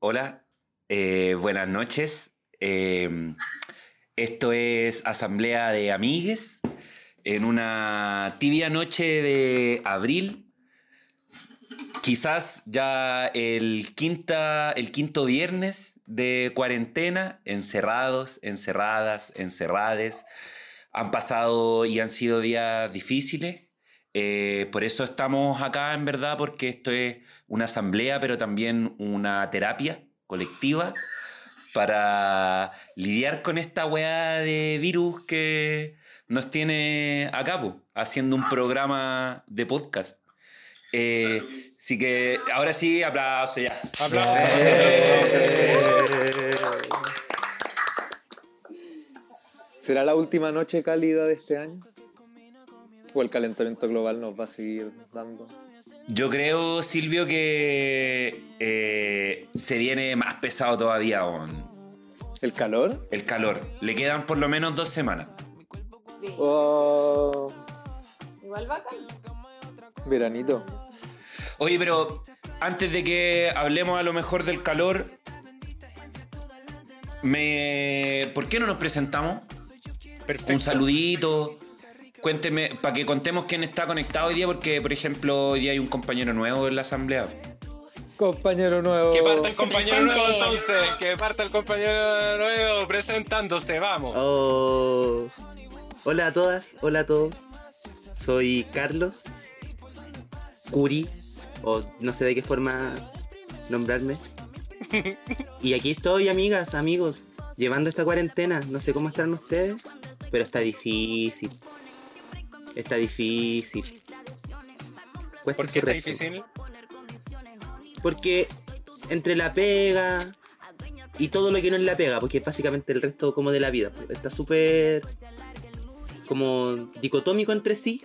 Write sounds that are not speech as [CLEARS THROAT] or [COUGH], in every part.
Hola, eh, buenas noches. Eh, esto es Asamblea de Amigues en una tibia noche de abril. Quizás ya el, quinta, el quinto viernes de cuarentena, encerrados, encerradas, encerrades. Han pasado y han sido días difíciles. Eh, por eso estamos acá, en verdad, porque esto es una asamblea, pero también una terapia colectiva [LAUGHS] para lidiar con esta weá de virus que nos tiene a cabo, haciendo un programa de podcast. Eh, así que ahora sí, aplauso ya. Aplausos. ¿Será la última noche cálida de este año? ¿O el calentamiento global nos va a seguir dando? Yo creo, Silvio, que eh, se viene más pesado todavía aún. ¿El calor? El calor. Le quedan por lo menos dos semanas. Oh, Igual bacán. veranito. Oye, pero antes de que hablemos a lo mejor del calor, me... ¿por qué no nos presentamos? Perfecto. Un saludito. Cuénteme, para que contemos quién está conectado hoy día, porque, por ejemplo, hoy día hay un compañero nuevo en la asamblea. Compañero nuevo. Que parta el compañero presente. nuevo entonces. Que parta el compañero nuevo presentándose, vamos. Oh. Hola a todas, hola a todos. Soy Carlos Curi, o no sé de qué forma nombrarme. [LAUGHS] Y aquí estoy, amigas, amigos, llevando esta cuarentena. No sé cómo estarán ustedes, pero está difícil. Está difícil. Cuesta ¿Por qué está difícil? Porque entre la pega y todo lo que no es la pega, porque es básicamente el resto como de la vida, pues, está súper como dicotómico entre sí,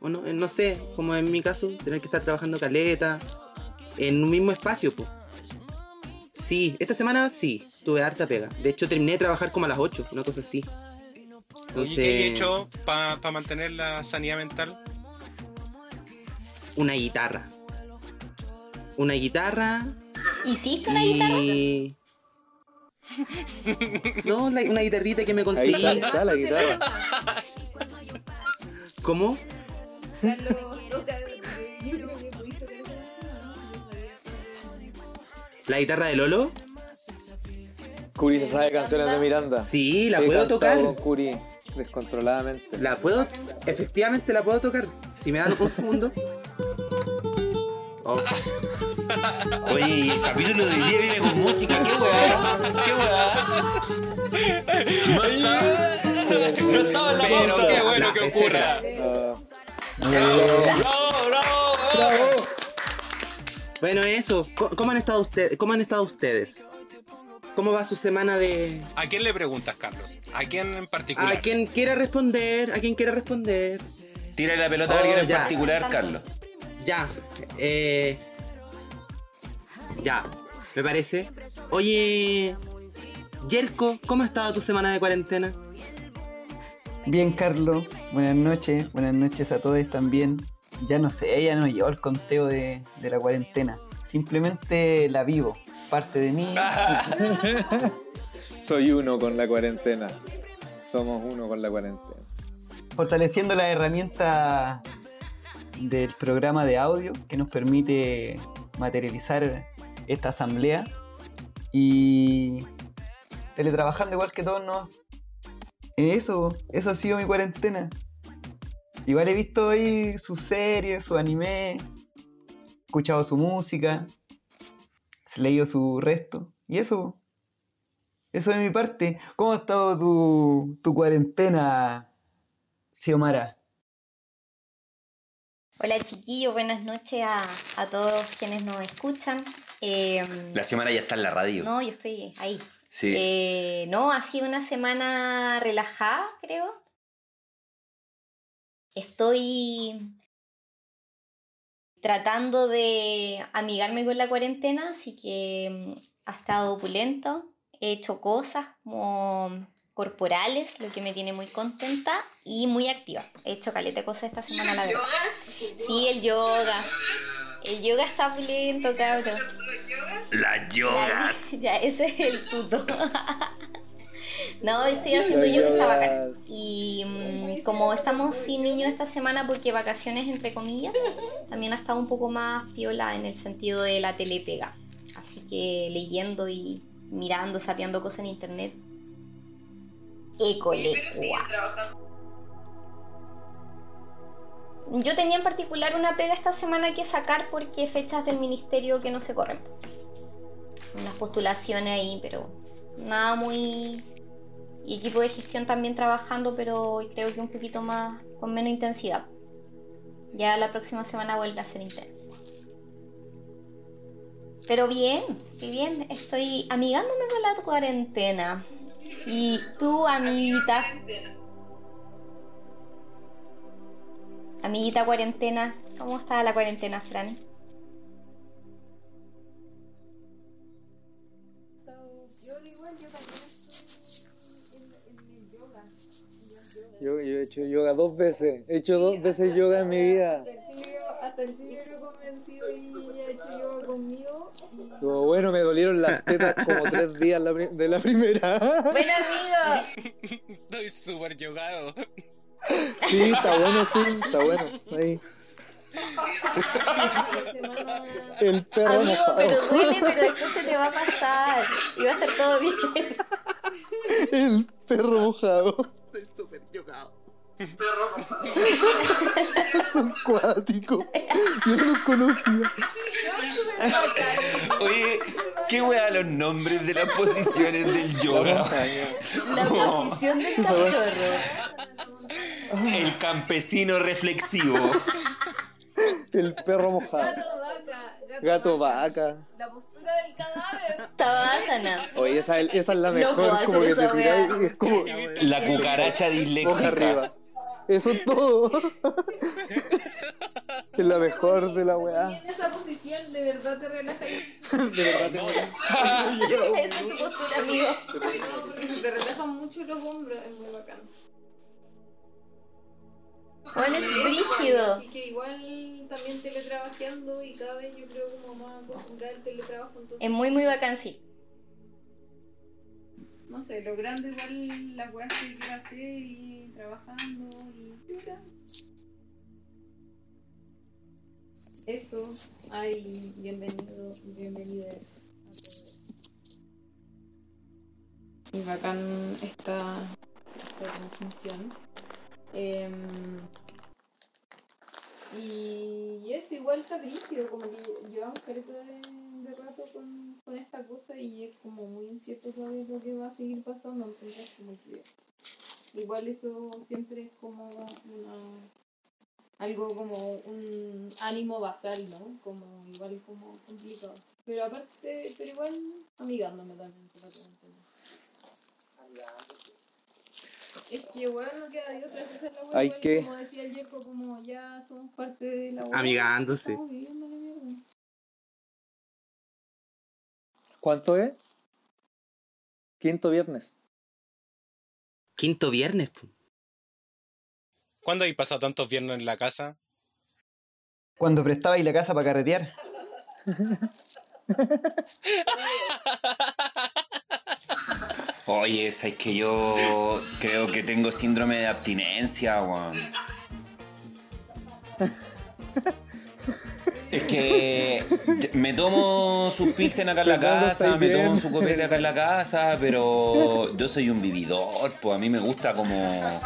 o no, no sé, como en mi caso, tener que estar trabajando caleta en un mismo espacio, pues. Sí, esta semana sí, tuve harta pega. De hecho, terminé de trabajar como a las 8, una cosa así. Oye, ¿qué hay hecho para mantener la sanidad mental? Una guitarra. Una guitarra ¿Hiciste una guitarra? y... No, la- una guitarrita que me Ahí conseguí. está, está la guitarra. ¿Cómo? ¿no? ¿La guitarra de Lolo? Curi se sabe canciones de Miranda. Sí, la He puedo tocar. con Curi descontroladamente. La puedo, efectivamente la puedo tocar. Si me dan un segundo. Oh, Oye, y el capítulo de hoy día viene con música. ¿Qué weá? ¿Qué weá? No está- No estaba en la Pero pauta. qué bueno que ocurra. Ah, ¡Bravo, bravo! Bueno, eso. ¿Cómo han estado ustedes? ¿Cómo han estado ustedes? ¿Cómo va su semana de.? ¿A quién le preguntas, Carlos? ¿A quién en particular? A quien quiera responder, a quien quiera responder. Tira la pelota a Oh, alguien en ya. particular, Carlos. Ya. Eh. Ya. Me parece. Oye. Yerko, ¿cómo ha estado tu semana de cuarentena? Bien, Carlos. Buenas noches. Buenas noches a todos también. Ya no sé, ya no llevo el conteo de, de la cuarentena. Simplemente la vivo. Parte de mí. [LAUGHS] soy uno con la cuarentena. Somos uno con la cuarentena. fortaleciendo la herramienta del programa de audio que nos permite materializar esta asamblea y teletrabajando igual que todos nos eso eso ha sido mi cuarentena igual he visto ahí sus series su anime escuchado su música leído su resto y eso eso de mi parte ¿cómo ha estado tu, tu cuarentena Xiomara. Hola chiquillos, buenas noches a, a todos quienes nos escuchan. Eh, La semana ya está en la radio. no, yo estoy ahí. Sí. Eh, no, ha sido una semana relajada, creo. Estoy tratando de amigarme con la cuarentena, así que mm, ha estado opulento. He hecho cosas como corporales, lo que me tiene muy contenta y muy activa. He hecho caleta cosas esta semana, la verdad. Sí, el yoga. El yoga está opulento, cabrón. Las yogas. [LAUGHS] Ya, ese es el puto. [LAUGHS] No, estoy haciendo yoga, está bacán. Y mm, como estamos sin niños esta semana porque vacaciones entre comillas, también ha estado un poco más piola en el sentido de la telepega. Así que leyendo y mirando, sapeando cosas en internet. École. Yo tenía en particular una pega esta semana que sacar porque fechas del ministerio que no se corren. Unas postulaciones ahí, pero nada muy... Y equipo de gestión también trabajando, pero creo que un poquito más, con menos intensidad. Ya la próxima semana vuelve a ser intensa. Pero bien, qué bien, estoy amigándome con la cuarentena. Y tú, amiguita. Amiguita cuarentena, ¿cómo está la cuarentena, Fran? Yo, yo he hecho yoga dos veces. He hecho dos veces yoga en mi vida. Hasta el Silvio lo he convencido y ha hecho yoga conmigo. Como bueno, me dolieron las tetas como tres días la de la primera. Bueno, amigo. [LAUGHS] Estoy súper yogado. Sí, está bueno, sí, está bueno. Ahí. El perro Amigo, mojado. pero duele, pero después se te va a pasar. Y va a estar todo bien. El perro mojado. Estoy [LAUGHS] súper yogado. Son cuáticos. Yo no los conocía. Oye, qué wea los nombres de las posiciones del yoga. La posición del cachorro. El campesino reflexivo. El perro mojado. Gato vaca. La postura del cadáver. Tabasana. Oye, esa, esa es la mejor. como que te es como. La cucaracha disléxica. arriba. Eso es todo. [LAUGHS] Es la mejor de la weá. en esa posición de verdad te relajas. De verdad tengo- [LAUGHS] Esa es tu postura, amigo. No, porque se te relajan mucho los hombros. Es muy bacán. Bueno, es brígido. Así que igual también teletrabajeando y cada vez yo creo como más acostumbrada al teletrabajo. Entonces, Es muy, muy bacán, sí. no sé, logrando igual las weas que quiero hacer y trabajando y piola. Eso, ay, bienvenido, bienvenidas a todos. Y bacán esta, esta transmisión. Em, y, y eso igual está rígido, como que llevamos careta de, rato con, con esta cosa y es como muy incierto saber lo que va a seguir pasando, entonces como que igual eso siempre es como una algo como un ánimo basal, ¿no? Como igual como complicado. Pero aparte, pero igual amigándome también la. Es que bueno, no queda de otra, esa es la wea, Hay igual, que- Como decía el Yeco, como ya somos parte de la wea, Amigándose. ¿Cuánto es? Quinto viernes. Quinto viernes. ¿Cuándo habéis pasado tantos viernes en la casa? Cuando prestabais la casa para carretear. Oye, es que yo creo que tengo síndrome de abstinencia, weón. Que [LAUGHS] me tomo sus pilsen acá en la casa, ¿estáis me tomo su copete acá en la casa, pero yo soy un vividor, pues a mí me gusta como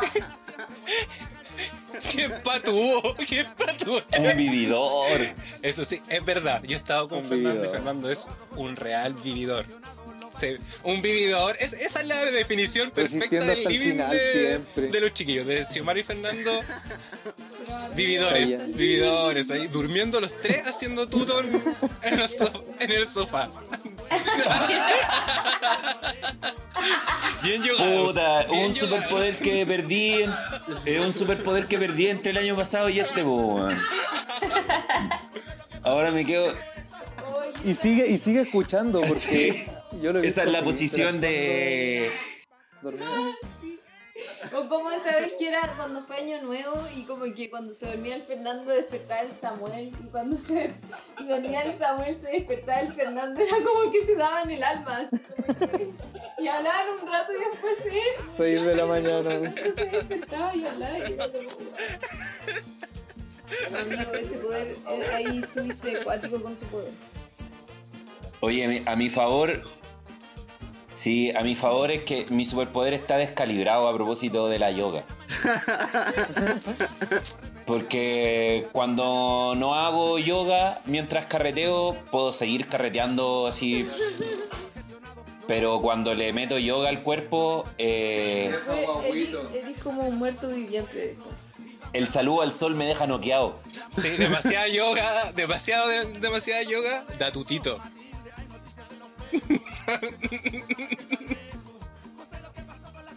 ¡Qué patuvo! ¡Qué patuvo! un vividor. Eso sí, es verdad. Yo he estado con Un Fernando y. Fernando es un real vividor. Se- un vividor, es, esa es la definición perfecta Resistiendo del hasta el living final, de, siempre. de los chiquillos, de Xiomara y Fernando. Vividores, vividores, ahí durmiendo los tres haciendo tutón en el, so- en el sofá. Bien yogados. Puta, bien un superpoder que perdí, en- un superpoder que perdí entre el año pasado y este, po, weón. Ahora me quedo. Y sigue, y sigue escuchando porque Sí. yo lo he Esa visto es la posición de. dormido. O como esa vez que era cuando fue Año Nuevo y como que cuando se dormía el Fernando despertaba el Samuel y cuando se dormía el Samuel se despertaba el Fernando, era como que se daban el alma. Y hablaban un rato y después se, 6 de la mañana. se despertaba y hablaba y era como... Amigo, ese poder, eh, ahí estuviste acuático con tu poder. Oye, a mi- a mi favor. Sí, a mi favor es que mi superpoder está descalibrado a propósito de la yoga. Porque cuando no hago yoga mientras carreteo, puedo seguir carreteando así. Pero cuando le meto yoga al cuerpo, eh, Eres, eres como un muerto viviente. el saludo al sol me deja noqueado. Sí, demasiada yoga, demasiado, de- demasiada yoga, da tutito.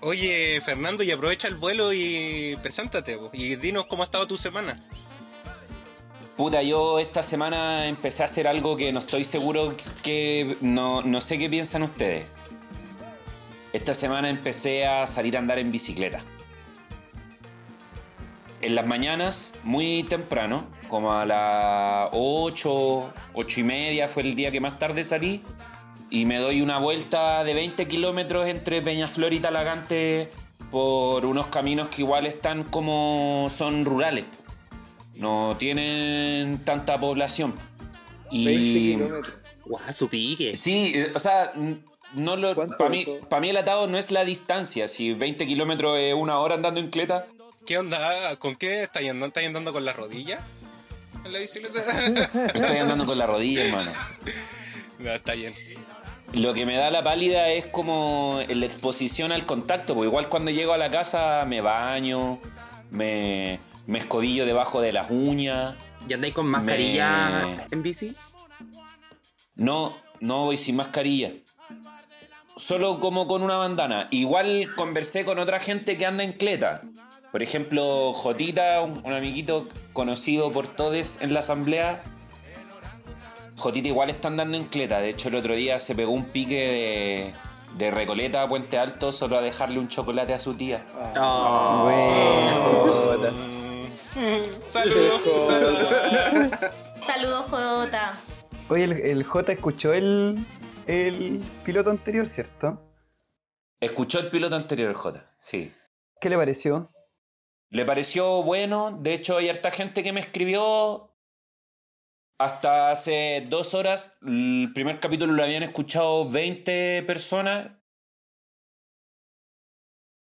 Oye, Fernando, y aprovecha el vuelo y preséntate, y dinos cómo ha estado tu semana. Puta, yo esta semana empecé a hacer algo que no estoy seguro que. No, no sé qué piensan ustedes. Esta semana empecé a salir a andar en bicicleta. En las mañanas, muy temprano, como a las 8, 8 y media fue el día que más tarde salí. Y me doy una vuelta de 20 kilómetros entre Peñaflor y Talagante por unos caminos que igual están como son rurales no tienen tanta población. 20 Y kilómetros. Guau, su pique. sí, eh, o sea, no lo ¿Cuánto para mí, eso? pa' mí el atado no es la distancia, si 20 kilómetros es una hora andando en cleta, ¿Qué onda? ¿Con qué estás andando? ¿Estás andando con la rodilla? ¿En la bicicleta? [LAUGHS] estoy andando con la rodilla, hermano. [LAUGHS] no, está bien. Lo que me da la pálida es como la exposición al contacto, porque igual cuando llego a la casa me baño, me, me escobillo debajo de las uñas. ¿Y andáis con mascarilla Me- en bici? No, no voy sin mascarilla. Solo como con una bandana. Igual conversé con otra gente que anda en cleta. Por ejemplo, Jotita, un, un amiguito conocido por todos en la asamblea. Jotita igual está andando en cleta. De hecho, el otro día se pegó un pique de, de Recoleta a Puente Alto solo a dejarle un chocolate a su tía. Oh. Bueno. Saludos. Saludos, Jota. Oye, el, el J escuchó el, el piloto anterior, ¿cierto? Escuchó el piloto anterior, el Jota. Sí. ¿Qué le pareció? Le pareció bueno. De hecho, hay harta gente que me escribió. Hasta hace dos horas, el primer capítulo lo habían escuchado 20 personas.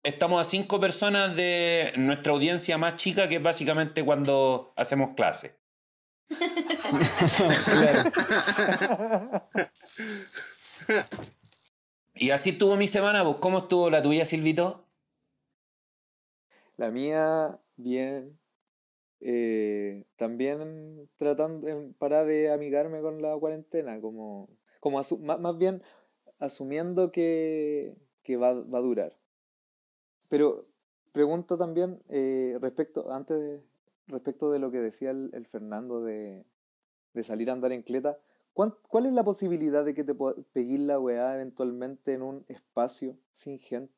Estamos a 5 personas de nuestra audiencia más chica, que es básicamente cuando hacemos clase. [LAUGHS] Y así estuvo mi semana. Pues, ¿Cómo estuvo la tuya, Silvito? La mía, bien. Eh, también tratando, en- para de amigarme con la cuarentena, como, como asu- más, más bien asumiendo que, que va, va a durar. Pero pregunto también eh, respecto, antes de, respecto de lo que decía el, el Fernando de, de salir a andar en cleta, ¿cuán- ¿cuál es la posibilidad de que te peguir la weá eventualmente en un espacio sin gente?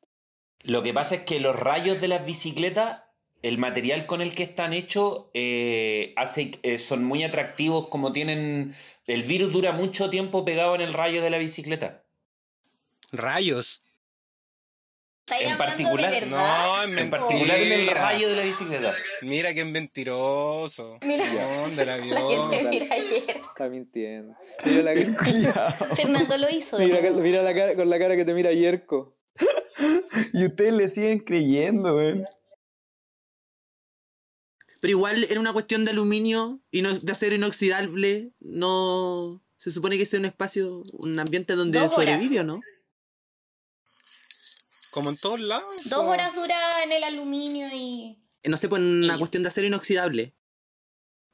Lo que pasa es que los rayos de las bicicletas, el material con el que están hechos, eh, hace, eh, son muy atractivos, como tienen... El virus dura mucho tiempo pegado en el rayo de la bicicleta. Rayos. ¿Estáis En particular- de? No, en En particular en el rayo de la bicicleta. Mira que mentiroso. Mira. ¿Dónde [LAUGHS] la vio? La que te mira ayer. Está mintiendo. Mira la, [LAUGHS] Fernando lo hizo. de Mira, mira la cara, con la cara que te mira Yerko. Y ustedes le siguen creyendo, weón. Pero igual era una cuestión de aluminio y no, de acero inoxidable. No. Se supone que sea un espacio, un ambiente donde sobrevive, ¿o no? Como en todos lados. Dos horas dura en el aluminio y. No sé, pues una cuestión de acero inoxidable.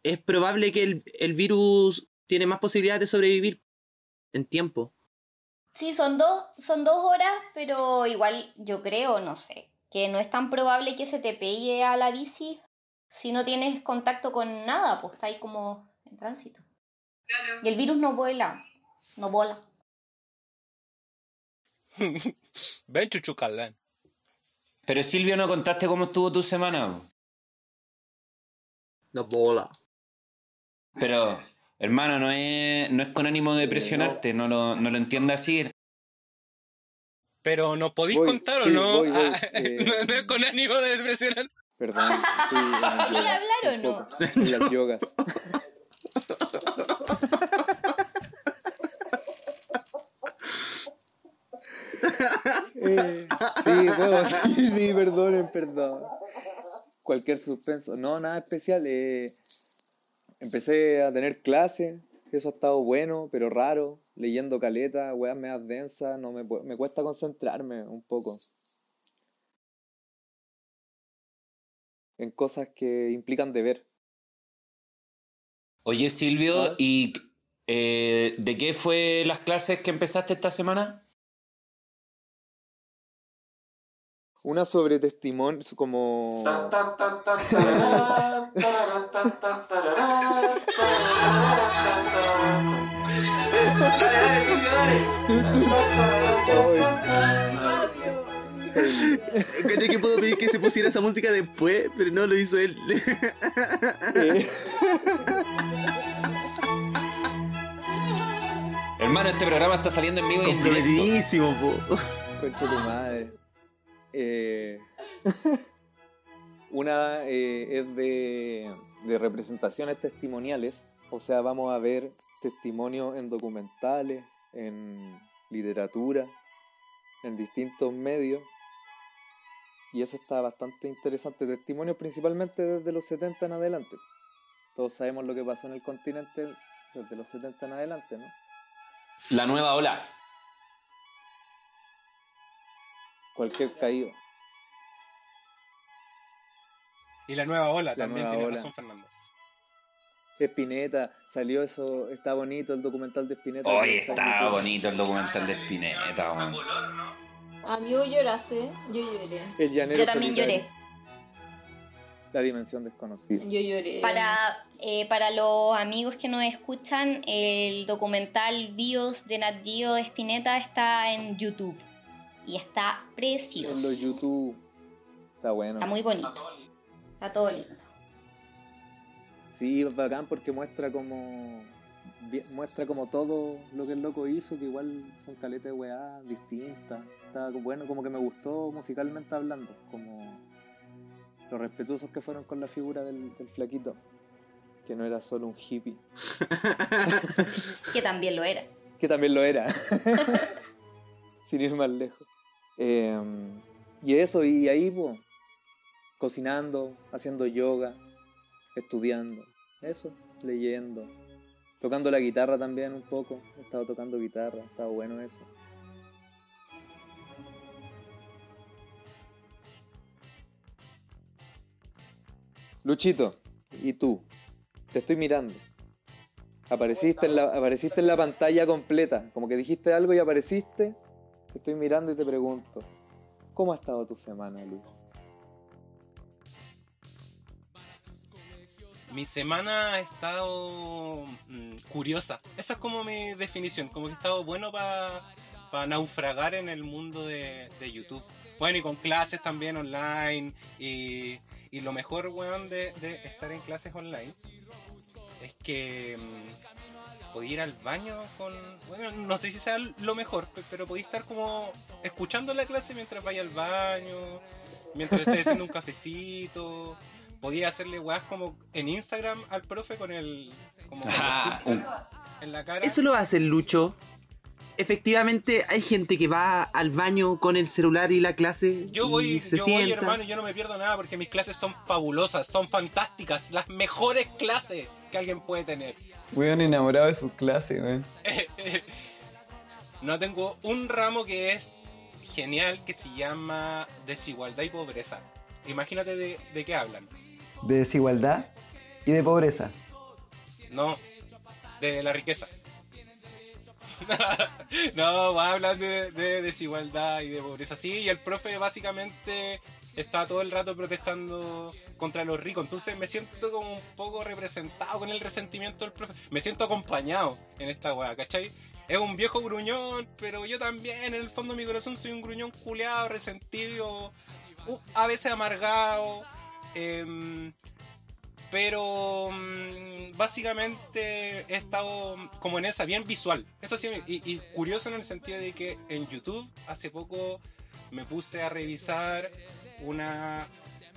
Es probable que el, el virus tiene más posibilidades de sobrevivir en tiempo. Sí, son dos, son dos horas, pero igual yo creo, no sé, que no es tan probable que se te pegue a la bici si no tienes contacto con nada, pues está ahí como en tránsito. Y el virus no vuela, no vola. [LAUGHS] Ven, chuchucalán. Pero Silvio, no contaste cómo estuvo tu semana. No bola. Pero, hermano, no es, no es con ánimo de presionarte, no lo, no lo entiendas así. Pero ¿nos podéis Voy, contar o sí, no? voy, voy, Ah, [LAUGHS] eh. no, no es con ánimo de presionar. Perdón. [LAUGHS] estoy en las [LAUGHS] ¿Quería yogas, hablar o no? En las [LAUGHS] yogas. Eh, sí, sí, sí, perdonen, perdón. Cualquier suspenso. No, nada especial. eh, empecé a tener clases. Eso ha estado bueno, pero raro. Leyendo caleta, weas medias densas. No me, me cuesta concentrarme un poco. En cosas que implican deber. Oye, Silvio, Ah. ¿y eh, de qué fue las clases que empezaste esta semana? Una sobre testimonio, como... [LAUGHS] [LAUGHS] Caché que puedo pedir que se pusiera esa música después, pero no lo hizo él. Eh, [LAUGHS] Hermano, este programa está saliendo en vivo y en directo. Comprometidísimo, po. Concha tu madre. Eh, [LAUGHS] una eh, es de, de representaciones testimoniales. O sea, vamos a ver testimonios en documentales, en literatura, en distintos medios. Y eso está bastante interesante. Testimonios principalmente desde los 70 en adelante. Todos sabemos lo que pasó en el continente desde los 70 en adelante, ¿no? La nueva ola. Cualquier caído. Y la nueva ola, La también nueva tiene ola. razón Fernando. Espineta, salió eso, está bonito el documental de Espineta. Hoy está bonito el documental de Spinetta, weón. Amigo, lloraste. Yo lloré. El llanero Yo también solitario, lloré. La dimensión desconocida. Yo lloré. Para, eh, para los amigos que nos escuchan, el documental Bios de Nat Geo de Spinetta está en YouTube. Y está En precioso. los YouTube. Está bueno. Está muy bonito. Está todo lindo. Sí, bacán porque muestra como. Muestra como todo lo que el loco hizo, que igual son caletas de weá distintas. Está bueno, como que me gustó musicalmente hablando. Como los respetuosos que fueron con la figura del, del flaquito. Que no era solo un hippie. [LAUGHS] Que también lo era. que también lo era. [LAUGHS] Sin ir más lejos. Eh, y eso, y ahí, pues, cocinando, haciendo yoga, estudiando, eso, leyendo, tocando la guitarra también un poco. He estado tocando guitarra, estaba bueno eso. Luchito, ¿y tú? Te estoy mirando. Apareciste en, la, apareciste en la pantalla completa. Como que dijiste algo y apareciste. Te estoy mirando y te pregunto. ¿Cómo ha estado tu semana, Luis? Mi semana ha estado mm, curiosa. Esa es como mi definición. Como que he estado bueno para naufragar en el mundo de, de YouTube. Bueno, y con clases también online. Y, y lo mejor, weón, de, de estar en clases online es que mm, podía ir al baño con. Bueno, no sé si sea lo mejor, pe- pero podía estar como escuchando la clase mientras vaya al baño, mientras esté haciendo un cafecito. Podía hacerle weas como en Instagram al profe con el. como con el Ah, filtro en la cara. Eso lo hace el Lucho. Efectivamente, hay gente que va al baño con el celular y la clase Yo y voy, se yo voy, hermano, yo no me pierdo nada porque mis clases son fabulosas, son fantásticas, las mejores clases que alguien puede tener. Weón enamorado de sus clases, weón. [LAUGHS] no tengo un ramo que es genial que se llama desigualdad y pobreza. Imagínate de, de qué hablan. De desigualdad y de pobreza. No, de la riqueza. [LAUGHS] no, hablan de, de desigualdad y de pobreza. Sí, y el profe básicamente está todo el rato protestando contra los ricos. Entonces me siento como un poco representado con el resentimiento del profe. Me siento acompañado en esta weá, ¿cachai? Es un viejo gruñón, pero yo también, en el fondo de mi corazón, soy un gruñón culeado, resentido, a veces amargado. em, pero mm, básicamente he estado como en esa, bien visual. Eso sí, y, y curioso en el sentido de que en YouTube hace poco me puse a revisar una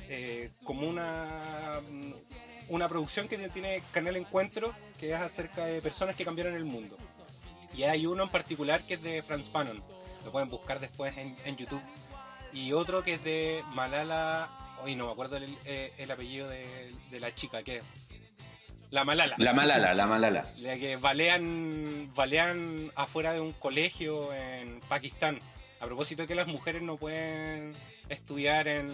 eh, como una mm, una producción que tiene Canal Encuentro que es acerca de personas que cambiaron el mundo. Y hay uno en particular que es de Franz Fanon. Lo pueden buscar después en, en YouTube. Y otro que es de Malala. Hoy no me acuerdo el, eh, el apellido de, de la chica, que La Malala. La malala, la malala. La que balean, balean afuera de un colegio en Pakistán. A propósito de que las mujeres no pueden estudiar en.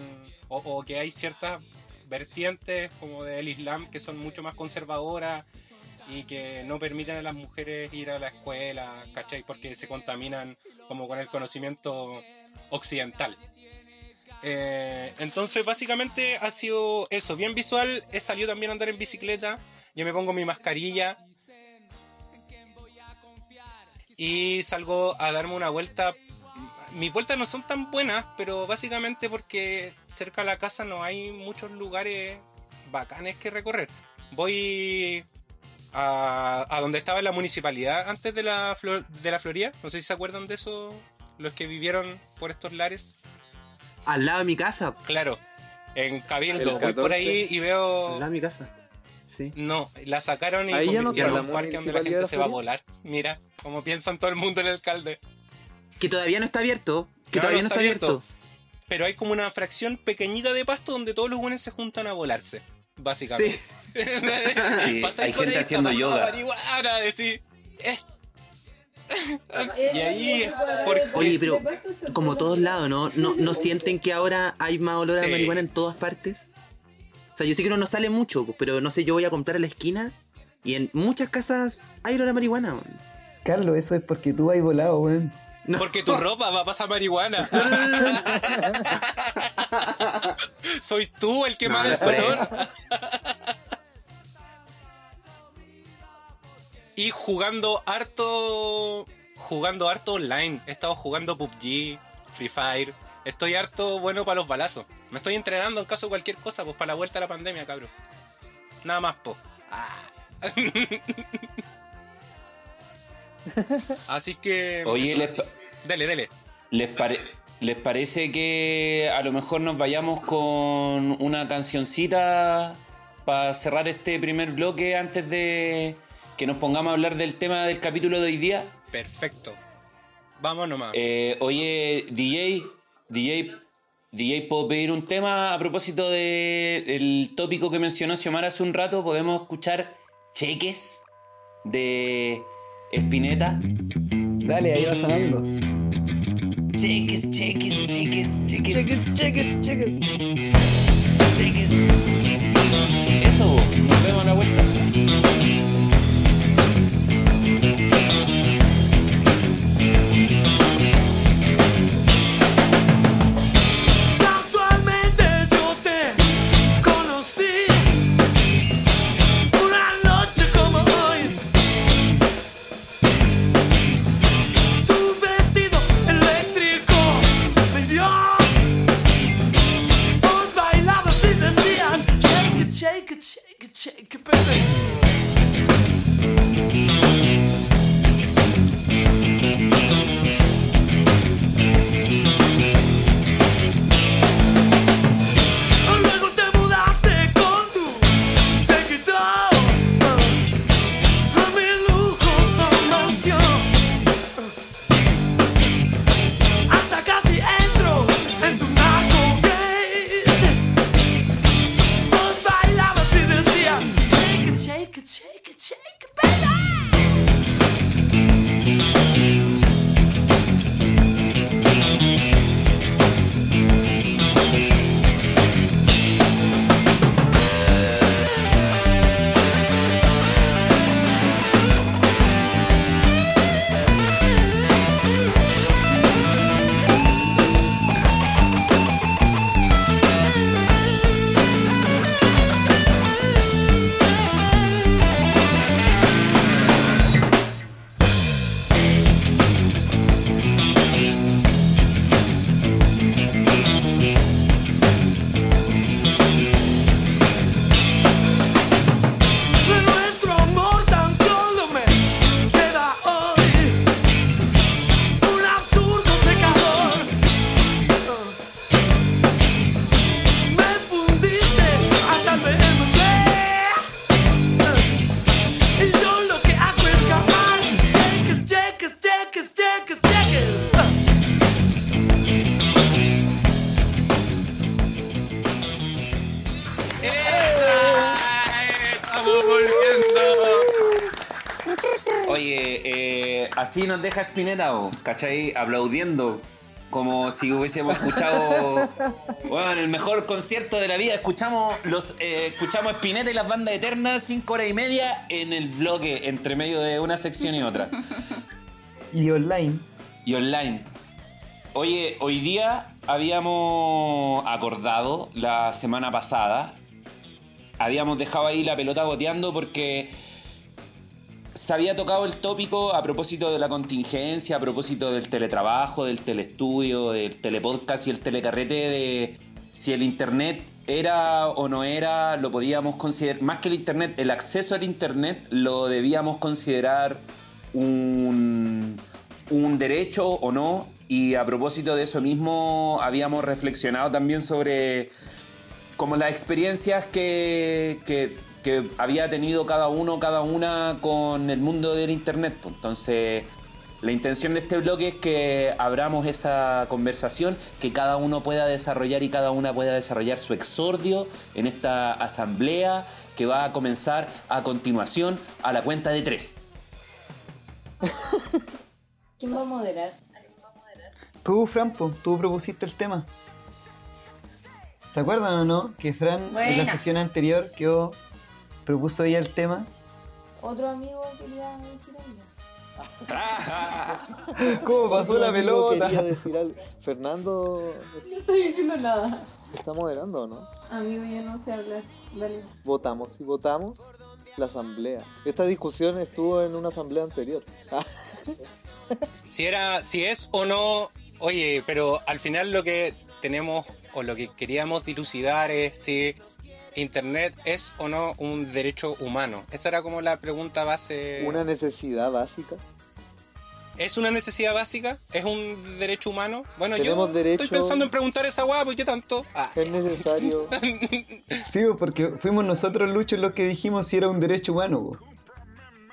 o, o que hay ciertas vertientes como del Islam que son mucho más conservadoras y que no permiten a las mujeres ir a la escuela, ¿cachai? Porque se contaminan como con el conocimiento occidental. Eh, entonces básicamente ha sido eso, bien visual, he salido también a andar en bicicleta, yo me pongo mi mascarilla y salgo a darme una vuelta. Mis vueltas no son tan buenas, pero básicamente porque cerca de la casa no hay muchos lugares bacanes que recorrer. Voy a, donde estaba la municipalidad antes de la, Flor- de la Florida. No sé si se acuerdan de eso, los que vivieron por estos lares. Al lado de mi casa. Claro, en Cabildo. Voy por 14. ahí y veo... Al lado de mi casa. Sí. No, la sacaron y Ahí ya no en un parque donde la gente se va a volar. Mira, como piensan todo el mundo el alcalde. Que todavía no está abierto. Que No, todavía no no está está abierto. Pero hay como una fracción pequeñita de pasto donde todos los buenos se juntan a volarse. Básicamente. Sí, [LAUGHS] Pasáis hay gente ahí, haciendo yoga. marihuana, decir, es- Eh, [LAUGHS] Y ahí, por- eh, Oye, pero como todos lados, ¿no? ¿No, no sienten que ahora hay más olor a Sí. marihuana en todas partes? O sea, yo sé que uno no sale mucho, pero no sé, yo voy a comprar a la esquina y en muchas casas hay olor a marihuana. man. Carlos, eso es porque tú has volado, weón. No. Porque tu ropa va a pasar marihuana. [LAUGHS] Soy tú el que No, manda el olor. Y jugando harto. Jugando harto online. He estado jugando PUBG, Free Fire. Estoy harto bueno para los balazos. Me estoy entrenando en caso de cualquier cosa, pues para la vuelta a la pandemia, cabrón. Nada más, po. Ah. [LAUGHS] Así que. Oye, eso. les, Dele, dele. les, pare- ¿les parece que a lo mejor nos vayamos con una cancioncita para cerrar este primer bloque antes de que nos pongamos a hablar del tema del capítulo de hoy día? Perfecto. Vamos nomás. Eh, oye, DJ, DJ, DJ, ¿puedo pedir un tema a propósito del tópico que mencionó Xiomara hace un rato? ¿Podemos escuchar Cheques de Spinetta? Dale, ahí va sonando. Cheques, cheques, cheques, cheques, Cheques, cheques, cheques. cheques. Eso, Spinetta, bo, ¿cachai? Aplaudiendo. Como si hubiésemos escuchado. [LAUGHS] Bueno, en el mejor concierto de la vida. Escuchamos los eh, escuchamos Spinetta y las bandas eternas, cinco horas y media, en el bloque, entre medio de una sección y otra. [LAUGHS] Y online. y online. Oye, hoy día habíamos acordado la semana pasada, habíamos dejado ahí la pelota goteando porque se había tocado el tópico a propósito de la contingencia, a propósito del teletrabajo, del telestudio, del telepodcast y el telecarrete, de si el internet era o no era, lo podíamos considerar, más que el internet, el acceso al internet lo debíamos considerar un, un derecho o no. Y a propósito de eso mismo, habíamos reflexionado también sobre como las experiencias que, que- que había tenido cada uno, cada una con el mundo del internet. pues. Entonces, la intención de este bloque es que abramos esa conversación, que cada uno pueda desarrollar y cada una pueda desarrollar su exordio en esta asamblea que va a comenzar a continuación a la cuenta de tres. [LAUGHS] ¿Quién va a moderar? Tú, Franpo, tú propusiste el tema. ¿Se acuerdan o no? Que Fran en la sesión anterior quedó, propuso ella el tema. Otro amigo quería decir algo. [LAUGHS] ¿Cómo pasó Otro la pelota? quería decir algo. Fernando No estoy diciendo nada. está moderando, ¿o ¿no? Amigo, yo no sé hablar. Dale. Votamos y votamos la asamblea. Esta discusión estuvo en una asamblea anterior. [LAUGHS] Si era, si es o no, oye, pero al final lo que tenemos o lo que queríamos dilucidar es si internet es o no un derecho humano. Esa era como la pregunta base. una necesidad básica. ¿Es una necesidad básica? ¿Es un derecho humano? Bueno, yo derecho- estoy pensando en preguntar esa guapa, pues qué tanto. Ah, Es necesario. [LAUGHS] Sí, bo, porque fuimos nosotros, Lucho, los que dijimos si era un derecho humano. bo.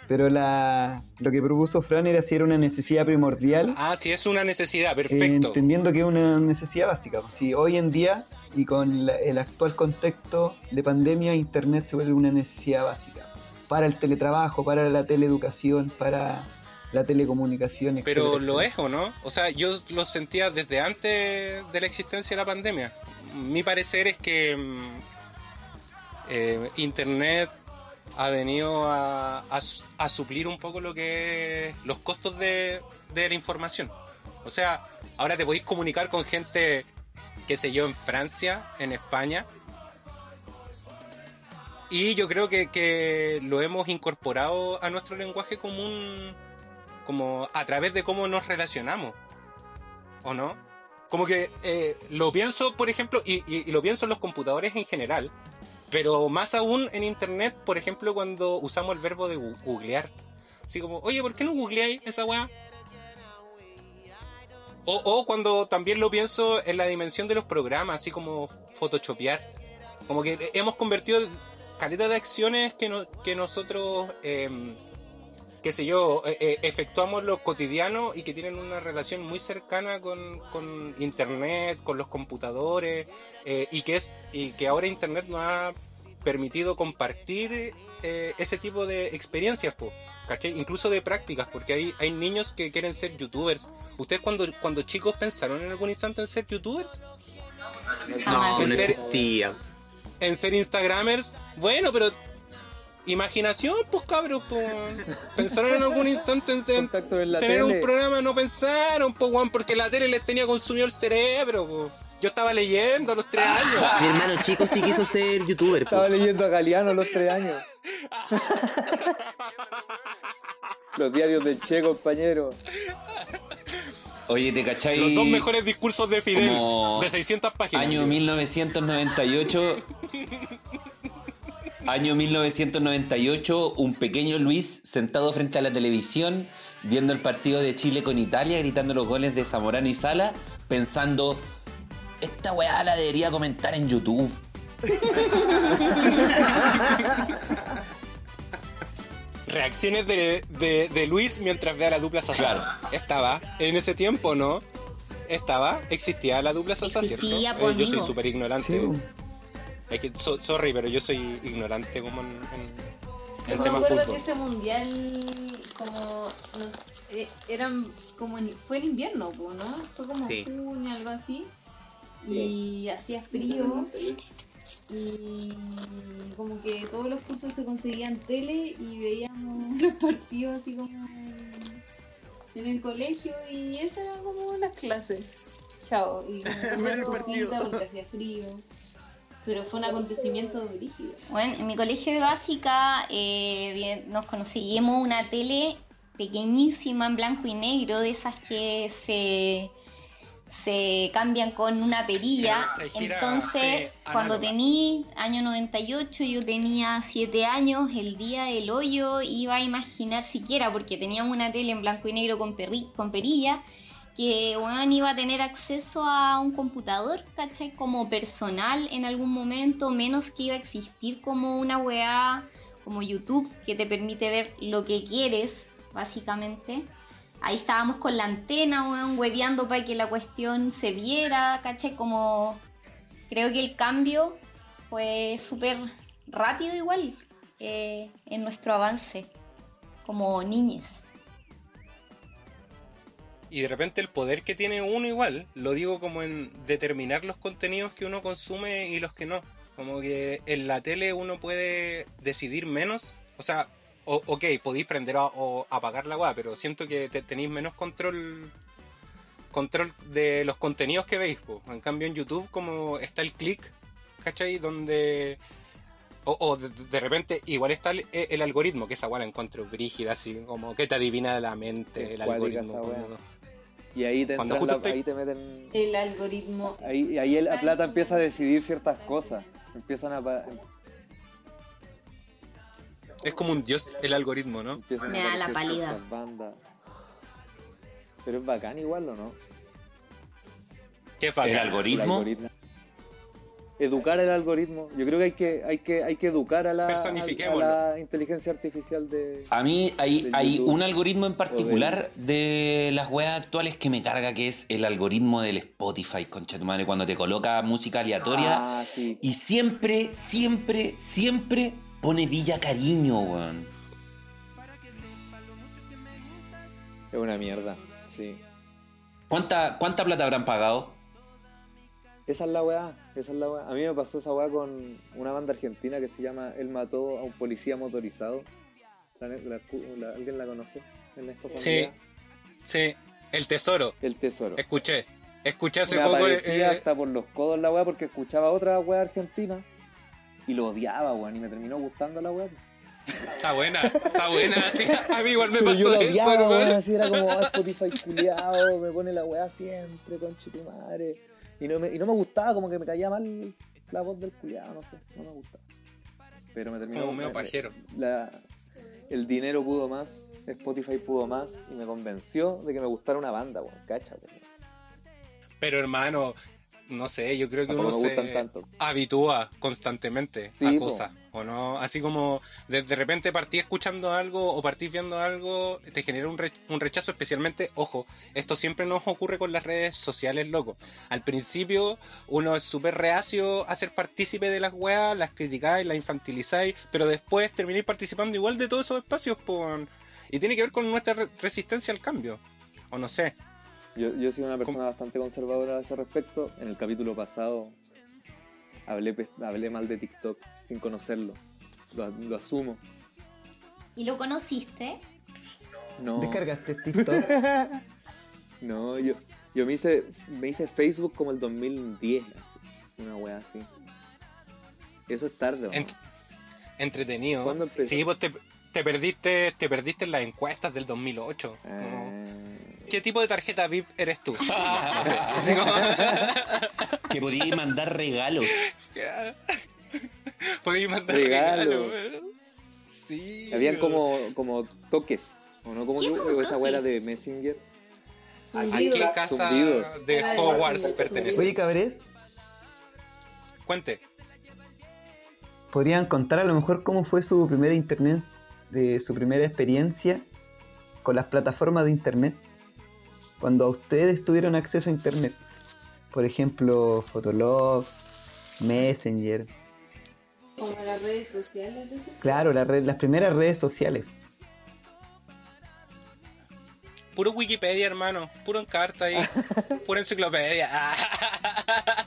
Pero la, lo que propuso Fran era si era una necesidad primordial, ah, sí, es una necesidad, eh, perfecto. entendiendo que es una necesidad básica. bo. Si hoy en día y con la- el actual contexto de pandemia, Internet se vuelve una necesidad básica. Para el teletrabajo, para la teleeducación, para la telecomunicación, etc. Pero lo es o no? O sea, yo lo sentía desde antes de la existencia de la pandemia. Mi parecer es que mm, eh, Internet ha venido a, a su- a suplir un poco lo que es los costos de, de la información. O sea, ahora te podéis comunicar con gente, qué sé yo, en Francia, en España. Y yo creo que, que lo hemos incorporado a nuestro lenguaje común como a través de cómo nos relacionamos. ¿O no? Como que eh, lo pienso, por ejemplo, y- y lo pienso en los computadores en general, pero más aún en internet, por ejemplo, cuando usamos el verbo de googlear. Así como, oye, ¿por qué no googleáis esa weá? O, o cuando también lo pienso en la dimensión de los programas, así como photoshopear. Como que hemos convertido caleta de acciones que, no- que nosotros, em, qué sé yo, eh, eh, efectuamos lo cotidiano y que tienen una relación muy cercana con, con internet, con los computadores, eh, y, que es, y que ahora internet nos ha permitido compartir eh, ese tipo de experiencias, po, ¿cachai? Incluso de prácticas, porque hay, hay niños que quieren ser youtubers. ¿Ustedes cuando, cuando chicos pensaron en algún instante en ser youtubers? No, ¿En no existía. en ser Instagramers. Bueno, pero imaginación, pues cabros, pues. Pensaron en algún instante en, tener tele. un programa, no pensaron, pues, weón, porque la tele les tenía consumido el cerebro, pues. Yo estaba leyendo a los tres años. Mi hermano chico sí quiso ser youtuber. Estaba leyendo a Galeano a los tres años. Los diarios del Che, compañero. Oye, ¿te cachai? Los dos mejores discursos de Fidel, Como de 600 páginas. Año 1998. Año 1998, un pequeño Luis sentado frente a la televisión, viendo el partido de Chile con Italia, gritando los goles de Zamorano y Sala, pensando, esta weá la debería comentar en YouTube. Reacciones de, de, de Luis mientras ve a la dupla Sasa. Claro. Estaba, en ese tiempo, ¿no? Estaba, existía la dupla Sasa, ¿cierto? Existía, Eh, pues, yo soy súper ignorante. Sí, bo. Es que, so- sorry, pero yo soy ignorante como en, en- en Yo me temas acuerdo fútbol. que ese mundial, como nos- eh, eran como en- fue en invierno, ¿no? Fue como Sí. junio, algo así. Y hacía frío. Y como que todos los cursos se conseguían tele y veíamos [LAUGHS] los partidos así como en, en el colegio y esas eran como las clases. Chao. Y [LAUGHS] una partido. porque hacía frío. Pero fue un acontecimiento rígido. Bueno, en mi colegio de básica eh, nos conseguimos una tele pequeñísima en blanco y negro, de esas que se, se cambian con una perilla. Se- se gira, Entonces, cuando análoga. tení año 98, yo tenía 7 años, el día del hoyo iba a imaginar siquiera, porque teníamos una tele en blanco y negro con, perri- con perilla, que weón, iba a tener acceso a un computador, ¿cachai? Como personal en algún momento, menos que iba a existir como una weá como YouTube que te permite ver lo que quieres, básicamente. Ahí estábamos con la antena, weón, hueveando para que la cuestión se viera, ¿cachai? Como creo que el cambio fue súper rápido igual eh, en nuestro avance como niñes. Y de repente el poder que tiene uno igual, lo digo como en determinar los contenidos que uno consume y los que no. Como que en la tele uno puede decidir menos. O sea, o- ok, podéis prender a- o apagar la weá, pero siento que te- tenéis menos control control de los contenidos que veis. po. En cambio en YouTube como está el click, ¿cachai? Donde... O, o de, de repente igual está el, el algoritmo, que esa weá la encuentro brígida, así como que te adivina la mente, el algoritmo. Y ahí te, Cuando entran justo la- estoy- ahí te meten... El algoritmo. Ahí, ahí el- la plata empieza a decidir ciertas cosas. Empiezan a... pa- Es como un dios el algoritmo, ¿no? empiezan a Me da la pálida. Pero es bacán igual, ¿o no? ¿Qué El falta? El algoritmo. algoritmo. Educar el algoritmo. Yo creo que hay que, hay que, hay que educar a la, a, Personifiquémoslo. la inteligencia artificial de... A mí hay, hay YouTube un algoritmo en particular de las weas actuales que me carga, que es el algoritmo del Spotify, concha tu madre, cuando te coloca música aleatoria Ah, sí. y siempre, siempre, siempre pone Villa Cariño, weón. Es una mierda, sí. ¿Cuánta, ¿Cuánta plata habrán pagado? Esa es la weá, esa es la weá. A mí me pasó esa weá con una banda argentina que se llama Él mató a un policía motorizado. La- la- la- ¿Alguien la conoce? En Sí, sí. El tesoro. El tesoro. Escuché. Escuché hace Me poco. eh, hasta por los codos la weá porque escuchaba otra weá argentina y lo odiaba, weón, y me terminó gustando la weá. está buena, está buena. Sí, a mí igual me Pero pasó yo lo eso, odiaba, weón, hermano. así era como "Ah, Spotify culiao, me pone la weá siempre, con madre. Y no, me, y no me gustaba, como que me caía mal la voz del culiao, no sé, no me gustaba. Pero me terminó Como medio me- pajero. la- el dinero pudo más, Spotify pudo más y me convenció de que me gustara una banda, weón, cacha. Pero hermano, no sé, yo creo que uno se tanto. habitúa constantemente Sí, a po. cosas, ¿o no? Así como de, de repente partís escuchando algo o partís viendo algo, te genera un, re- un rechazo, especialmente, ojo, esto siempre nos ocurre con las redes sociales, loco. Al principio uno es súper reacio a ser partícipe de las weas, las criticáis, las infantilizáis, pero después termináis participando igual de todos esos espacios, po. Y tiene que ver con nuestra re- resistencia al cambio, o no sé. Yo, yo he sido una persona bastante conservadora a ese respecto. En el capítulo pasado hablé, pe- hablé mal de TikTok sin conocerlo. Lo, lo asumo. ¿Y lo conociste? No, ¿Descargaste TikTok? [LAUGHS] no yo, yo me, hice, me hice Facebook como el 2010. así, una wea así. Eso es tarde. Ent- entretenido. ¿Cuándo empezó? Sí, vos te, te perdiste, te perdiste en las encuestas del 2008. Como, Ah, ¿Qué tipo de tarjeta VIP eres tú? [LAUGHS] No sé, [LAUGHS] así como- Que podíais mandar regalos. [LAUGHS] Podéis mandar Regalos. regalos. Sí. habían como, como toques. ¿O no? Como ¿Qué un esa toque? de Messenger. ¿A qué casa Zumbidos. de Hogwarts perteneces? Oye, cabres, Cuente. ¿podrían contar a lo mejor cómo fue su primera internet, de su primera experiencia con las plataformas de internet? Cuando ustedes tuvieron acceso a internet. Por ejemplo, Fotolog, Messenger. Como las redes sociales. ¿no? Claro, la red- las primeras redes sociales. Puro Wikipedia, hermano. Puro en carta ahí. [LAUGHS] Pura enciclopedia.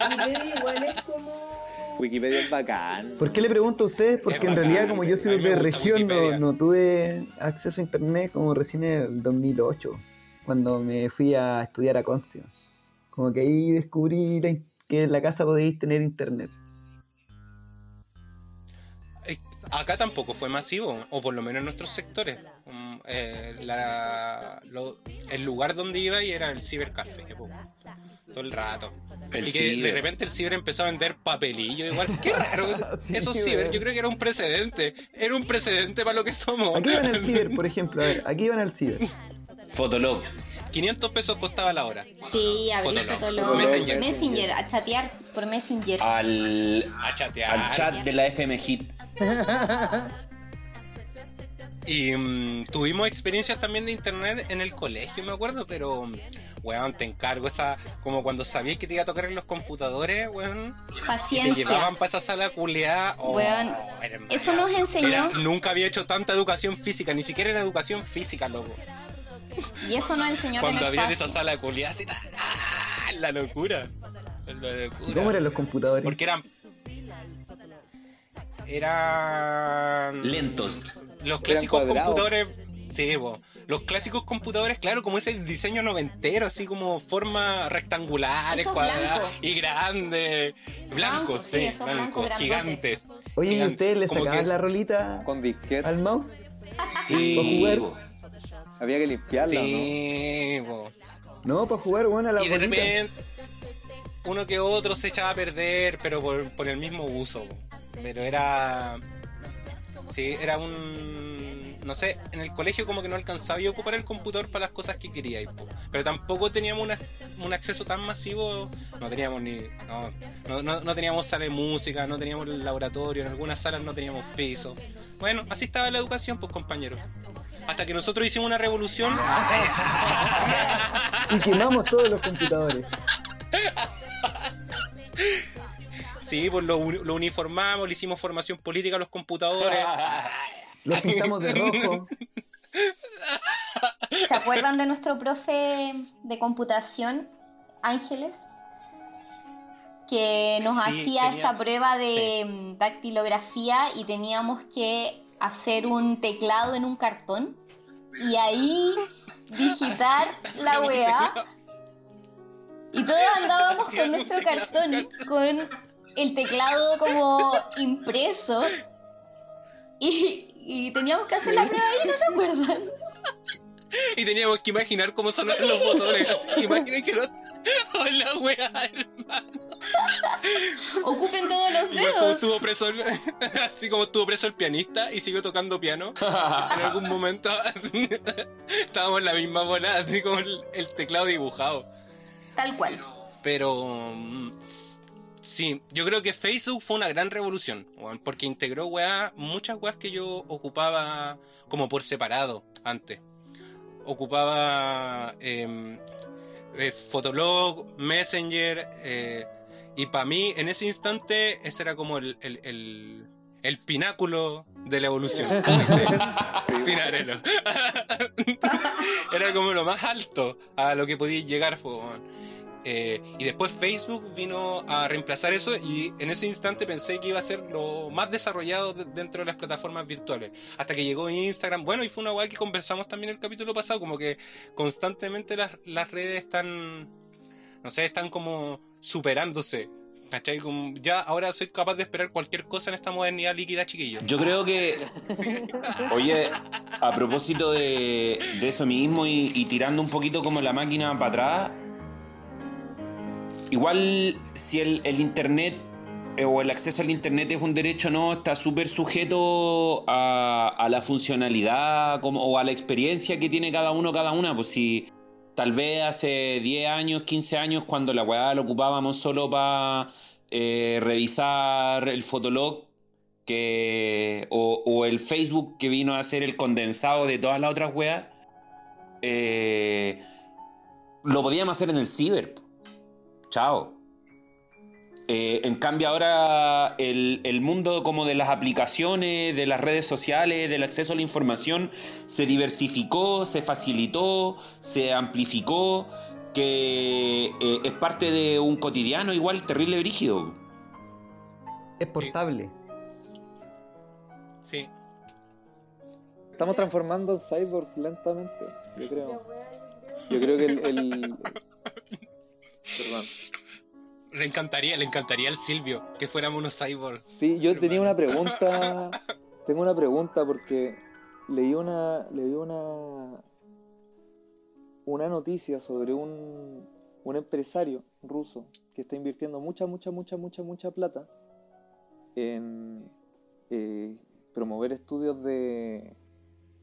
Wikipedia igual es como. Wikipedia es bacán. ¿Por qué le pregunto a ustedes? Porque Es en bacán. realidad como yo soy de región no, no tuve acceso a internet como recién en el 2008, cuando me fui a estudiar a Concio. Como que ahí descubrí la que en la casa podéis tener internet. Eh, Acá tampoco fue masivo, o por lo menos en nuestros sectores. Mm, eh, la- lo- el lugar donde iba y era el cibercafé, todo el rato. El y que de ciber. repente el ciber empezó a vender papelillo igual. Qué raro. [LAUGHS] eso- Sí, esos weón. ciber, yo creo que era un precedente. Era un precedente para lo que somos. Aquí iban al [LAUGHS] ciber, por ejemplo, a ver, aquí iban al ciber. Fotolog. 500 pesos costaba la hora. Sí, abrí Fotolog. Fotolog. Messenger. Messenger, a chatear por Messenger. Al, A chatear. al chat de la FM Hit. [LAUGHS] Y mm, tuvimos experiencias también de internet en el colegio, me acuerdo, pero mm, weón, te encargo esa, como cuando sabías que te iba a tocar en los computadores, weón, y te Paciencia. llevaban para esa sala culeada. oh, Weón, hermano. eso nos enseñó- Era- nunca había hecho tanta educación física, ni siquiera era educación física, loco. Y eso nos enseñó a Cuando tener había esa sala así, ¡ah! la locura. La locura. ¿Cómo eran los computadores? Porque eran. Eran. Lentos. Los clásicos computadores. Sí, po. Los clásicos computadores, claro, como ese diseño noventero, así como forma cuadradas blancos. y grandes. Blancos, Blancos, sí, blancos, gigantes. Oye, ¿y ustedes le sacaban la rolita Con disquete. al mouse? Sí. Había que limpiarla, Sí, po. No, para jugar, bueno, a la Y de repente, uno que otro se echaba a perder, pero por, por el mismo uso. po. Pero era. Sí, era un. No sé, en el colegio como que no alcanzaba a ocupar el computador para las cosas que quería. po. Pero tampoco teníamos una- un acceso tan masivo. No teníamos ni. No, no, no- no teníamos sala de música, no teníamos el laboratorio, en algunas salas no teníamos piso. Bueno, así estaba la educación, pues compañeros. Hasta que nosotros hicimos una revolución. [LAUGHS] Y quemamos todos los computadores. Sí, pues lo, lo uniformamos, le hicimos formación política a los computadores. [LAUGHS] Los pintamos de rojo. ¿Se acuerdan de nuestro profe de computación, Ángeles? Que nos Sí, hacía tenía- esta prueba de sí. mm, dactilografía y teníamos que hacer un teclado en un cartón y ahí digitar [LAUGHS] la weá. Y todos [LAUGHS] andábamos con nuestro cartón, con el teclado como impreso. Y, y teníamos que hacer la prueba ahí, ¿no se acuerdan? [LAUGHS] Y teníamos que imaginar cómo sonaban los botones. Imaginen que los. [LAUGHS] Hola, wea, hermano. Ocupen todos los Igual como dedos. estuvo preso el, [LAUGHS] así como estuvo preso el pianista y siguió tocando piano. En algún momento así, [LAUGHS] estábamos en la misma bola, así como el, el teclado dibujado. Tal cual. Pero mm, sí, yo creo que Facebook fue una gran revolución, porque integró weá, muchas weas que yo ocupaba como por separado antes. Ocupaba em, eh, Fotolog, Messenger, eh, y para mí en ese instante ese era como el, el, el- el pináculo de la evolución. [LAUGHS] [LAUGHS] Pinarello. [LAUGHS] era como lo más alto a lo que podía llegar. Eh, y después Facebook vino a reemplazar eso y en ese instante pensé que iba a ser lo más desarrollado de- dentro de las plataformas virtuales. Hasta que llegó Instagram. Bueno, y fue una weá que conversamos también el capítulo pasado, como que constantemente las, las redes están, no sé, están como superándose. ¿Cachai? Ya ahora soy capaz de esperar cualquier cosa en esta modernidad líquida, chiquillo. Yo creo que. Oye, a propósito de, de eso mismo y tirando un poquito como la máquina para atrás. Igual, si el, el internet eh, o el acceso al internet es un derecho no, está súper sujeto a, la funcionalidad como, o a la experiencia que tiene cada uno, cada una. Pues si tal vez hace 10 años, 15 años, cuando la weá la ocupábamos solo para revisar el fotolog, que, o, o el Facebook que vino a ser el condensado de todas las otras weas, eh, lo podíamos hacer en el ciber. Chao. Eh, en cambio ahora el, el mundo como de las aplicaciones, de las redes sociales, del acceso a la información, se diversificó, se facilitó, se amplificó, que eh, es parte de un cotidiano igual terrible brígido. Es portable. Sí. Estamos transformando en cyborgs lentamente, yo creo. yo creo. Yo creo que el... el- Perdón. Le encantaría, le encantaría al Silvio que fuéramos unos cyborgs. Sí, yo tenía una pregunta. [LAUGHS] Tengo una pregunta porque leí una. Leí una. Una noticia sobre un. Un empresario ruso que está invirtiendo mucha, mucha, mucha, mucha, mucha plata en eh, promover estudios de,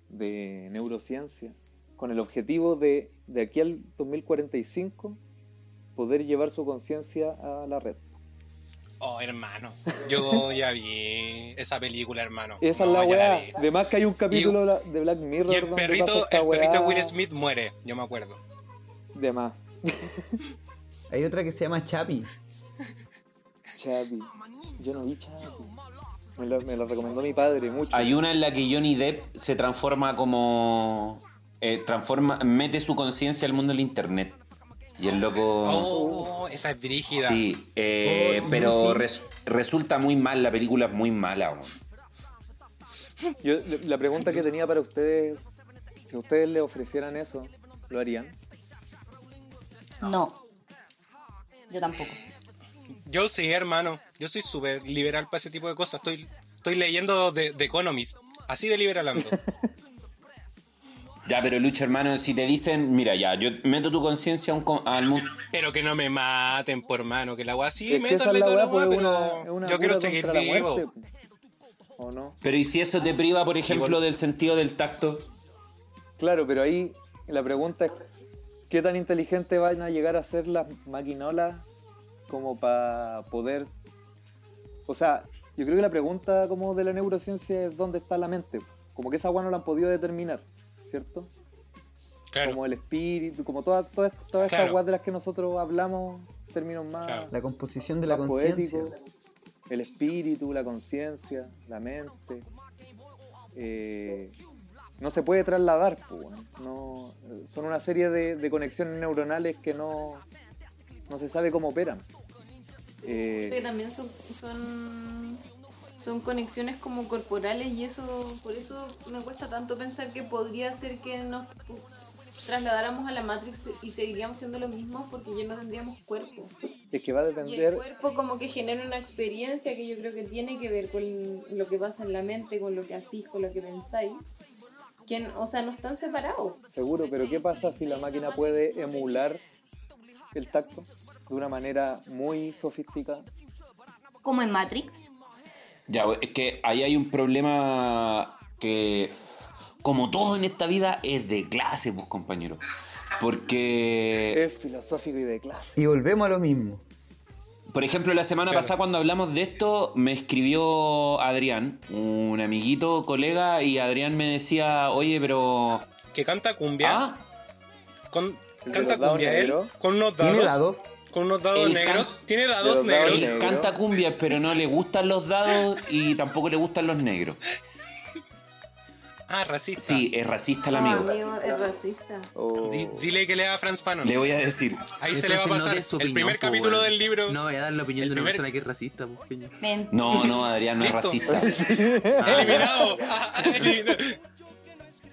de neurociencia con el objetivo de, de aquí al 2045 poder llevar su conciencia a la red. Oh, hermano. Yo ya vi esa película, hermano. Esa No, es la weá. Además que hay un capítulo de la- de Black Mirror Y el donde pasa perrito, esta el perrito Will Smith muere, yo me acuerdo. De más. Hay otra que se llama Chapi. Chapi. Yo no vi Chapi. Me lo, me lo recomendó mi padre mucho. Hay una en la que Johnny Depp se transforma como. eh, transforma, mete su conciencia al mundo del internet. Y el loco. Oh, esa es brígida. Sí, eh, Oh, pero sí. res- resulta muy mal, la película es muy mala. Yo, la pregunta que tenía para ustedes, si a ustedes le ofrecieran eso, ¿lo harían? No. Yo tampoco. Yo sí, hermano. Yo soy súper liberal para ese tipo de cosas. Estoy, estoy leyendo The, The Economist. Así de liberalando. [LAUGHS] Ya, pero Lucho, hermano, si te dicen, mira, ya, yo meto tu conciencia a un co- al mundo. pero que no me maten, por mano. Que la weá sí, es es métanle la la pues una, pero una yo quiero seguir vivo. muerte, ¿O no? Pero ¿y si eso te priva, por ejemplo, del sentido del tacto? Claro, pero ahí la pregunta es, ¿qué tan inteligentes van a llegar a ser las maquinolas como para poder... O sea, yo creo que la pregunta como de la neurociencia es dónde está la mente. Como que esa agua no la han podido determinar, ¿cierto? Claro. Como el espíritu, como todas todas todas estas Claro. aguas de las que nosotros hablamos, términos más, Claro. La composición de la conciencia. El espíritu, la conciencia, la mente. eh, no se puede trasladar, weón. no, eh, son una serie de, de conexiones neuronales que no, no se sabe cómo operan. Eh, que también son, son son conexiones como corporales y eso por eso me cuesta tanto pensar que podría ser que nos trasladáramos a la Matrix y seguiríamos siendo lo mismo porque ya no tendríamos cuerpo. es que va a Y el depender, cuerpo como que genera una experiencia que yo creo que tiene que ver con lo que pasa en la mente, con lo que hacís, con lo que pensáis. Que, o sea, no están separados. seguro, pero ¿qué pasa si la máquina puede emular el tacto de una manera muy sofisticada? Como en Matrix. Ya, es que ahí hay un problema que, como todo en esta vida, es de clase, pues, compañero. Porque, Es filosófico y de clase. Y volvemos a lo mismo. por ejemplo, la semana Claro. pasada cuando hablamos de esto, me escribió Adrián, un amiguito, colega, y Adrián me decía, oye, pero... Que canta cumbia. ¿Ah? Con, ¿El de canta cumbia él. Con unos ¿Tiene dados. Con unos dados negros. can- Tiene dados negros. Él canta cumbia, pero no le gustan los dados y tampoco le gustan los negros. Ah, racista. Sí, es racista el No, amigo. amigo, es racista. O- Di- dile que lea a Franz Fanon. Le voy a decir. Ahí se le va a no pasar des tu el opinión, primer po, capítulo weón. del libro. No voy a dar la opinión El de una primer- persona que es racista, pues. Men- No, no, Adrián no es racista. [LAUGHS] Eliminado. Ah, [LAUGHS] eliminado.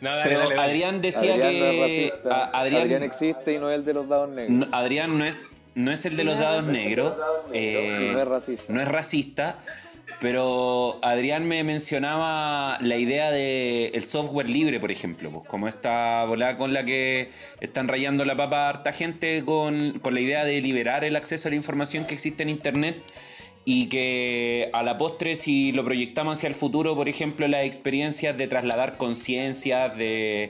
No, dale, Pero dale, dale. Adrián decía Adrián no es que racista. a- Adrián, Adrián existe y no es el de los dados negros. no, Adrián no es no es el de los dados negros, eh, No es racista. no es racista, pero Adrián me mencionaba la idea de el software libre, por ejemplo, pues, como esta volada con la que están rayando la papa a harta gente con, con la idea de liberar el acceso a la información que existe en internet y que a la postre si lo proyectamos hacia el futuro, por ejemplo, las experiencias de trasladar conciencias, de,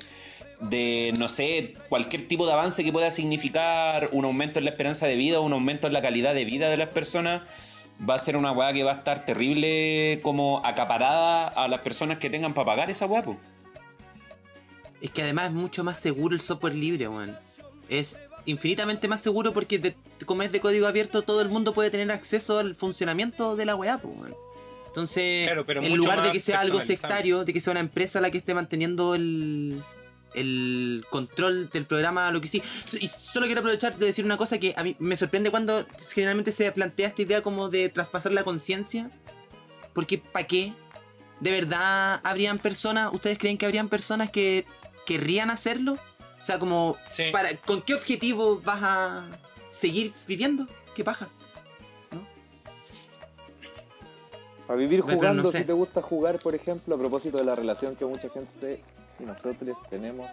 de, no sé, cualquier tipo de avance que pueda significar un aumento en la esperanza de vida, un aumento en la calidad de vida de las personas, va a ser una weá que va a estar terrible como acaparada a las personas que tengan para pagar esa weá. po. Es que además es mucho más seguro el software libre, weón. Es infinitamente más seguro porque de- como es de código abierto, todo el mundo puede tener acceso al funcionamiento de la weá, pues, weón. Entonces, Claro, pero en lugar de que sea algo sectario, de que sea una empresa la que esté manteniendo el, el control del programa, lo que sí. Y solo quiero aprovechar de decir una cosa que a mí me sorprende cuando generalmente se plantea esta idea como de traspasar la conciencia. Porque, ¿para qué? ¿De verdad habrían personas, ustedes creen que habrían personas que querrían hacerlo? O sea, como, Sí. para, ¿con qué objetivo vas a seguir viviendo? ¿Qué paja? Para vivir no jugando, sé. si te gusta jugar, por ejemplo, a propósito de la relación que mucha gente nosotros tenemos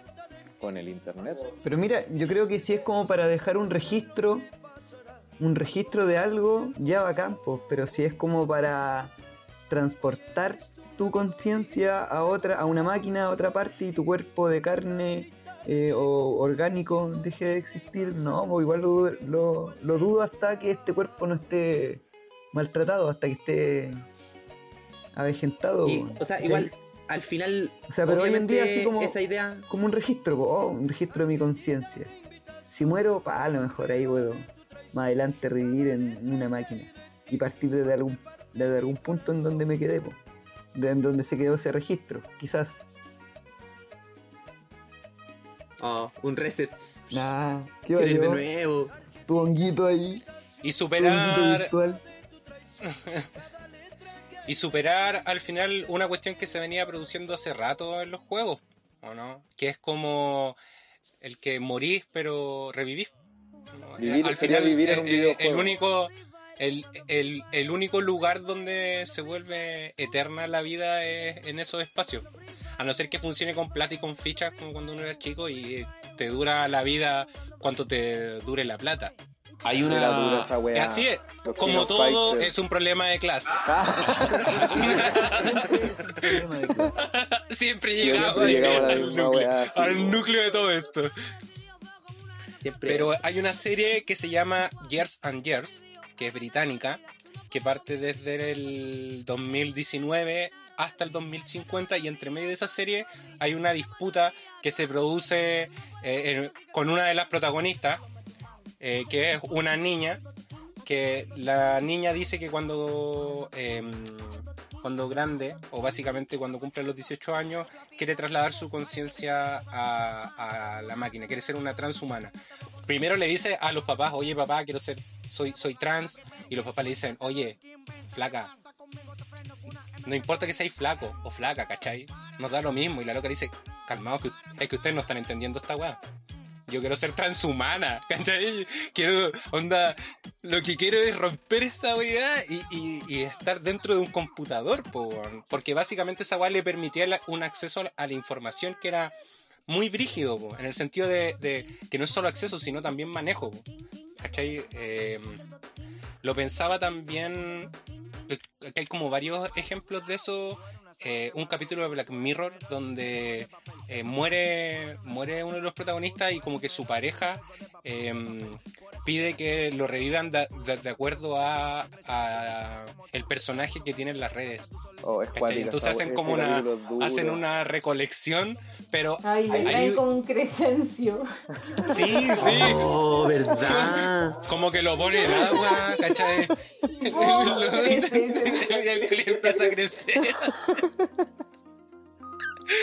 con el internet. Pero mira, yo creo que si es como para dejar un registro, un registro de algo, ya va a campo. Pero si es como para transportar tu conciencia a otra, a una máquina, a otra parte y tu cuerpo de carne eh, o orgánico deje de existir, no, igual lo, dudo- lo- lo dudo hasta que este cuerpo no esté maltratado, hasta que esté avejentado. Y, o sea, igual, al final, O sea, pero hoy en día así como esa idea... como un registro, oh, un registro de mi conciencia. Si muero, pa, a lo mejor ahí puedo más adelante revivir en una máquina y partir desde algún, desde algún punto en donde me quedé, po, de en donde se quedó ese registro, quizás. Oh, un reset. Nah, qué va Querer de nuevo. Tu honguito ahí, Y superar. [LAUGHS] y superar al final una cuestión que se venía produciendo hace rato en los juegos, ¿o no? Que es como el que morís pero revivís. ¿no? Vivir- sería vivir en un eh, eh, el único el, el- el único lugar donde se vuelve eterna la vida es en esos espacios. A no ser que funcione con plata y con fichas como cuando uno era chico y te dura la vida cuanto te dure la plata. Hay la dura una. esa weá. Así es, Los como todo Fighters. es un problema de clase. Problema de clase. [LAUGHS] Siempre llegamos, al, núcleo, weá, sí, al núcleo de todo esto. Siempre. Pero hay una serie que se llama Years and Years, que es británica, que parte desde el 2019 hasta el 2050 y entre medio de esa serie hay una disputa que se produce eh, en- con una de las protagonistas, eh, que es una niña, que la niña dice que cuando, em, cuando grande, o básicamente cuando cumple los 18 años, quiere trasladar su conciencia a, la máquina, quiere ser una transhumana. Primero le dice a los papás, oye papá, quiero ser, soy, soy trans, y los papás le dicen, oye, flaca, no importa que seáis flaco o flaca, ¿cachai? Nos da lo mismo. Y la loca dice, calmaos, que, es que ustedes no están entendiendo esta weá. Yo quiero ser transhumana, [LAUGHS] ¿cachai? Quiero, onda, lo que quiero es romper esta weá y, y- y estar dentro de un computador, po, weón. porque básicamente esa weá le permitía un acceso a la información que era muy brígido, po, en el sentido de, que no es solo acceso, sino también manejo, po, ¿cachai? Eh, lo pensaba también, que hay como varios ejemplos de eso. Eh, un capítulo de Black Mirror donde eh, muere, muere uno de los protagonistas y como que su pareja eh, pide que lo revivan de, de- de acuerdo a, a el personaje que tiene en las redes. Oh, Entonces hacen como una, hacen una recolección, pero Ay, le hay- traen como un crescencio. [LAUGHS] sí, sí. Oh, verdad. Como que lo pone en agua, ¿cachai? [LAUGHS] Oh, [LAUGHS] el cliente empieza a crecer.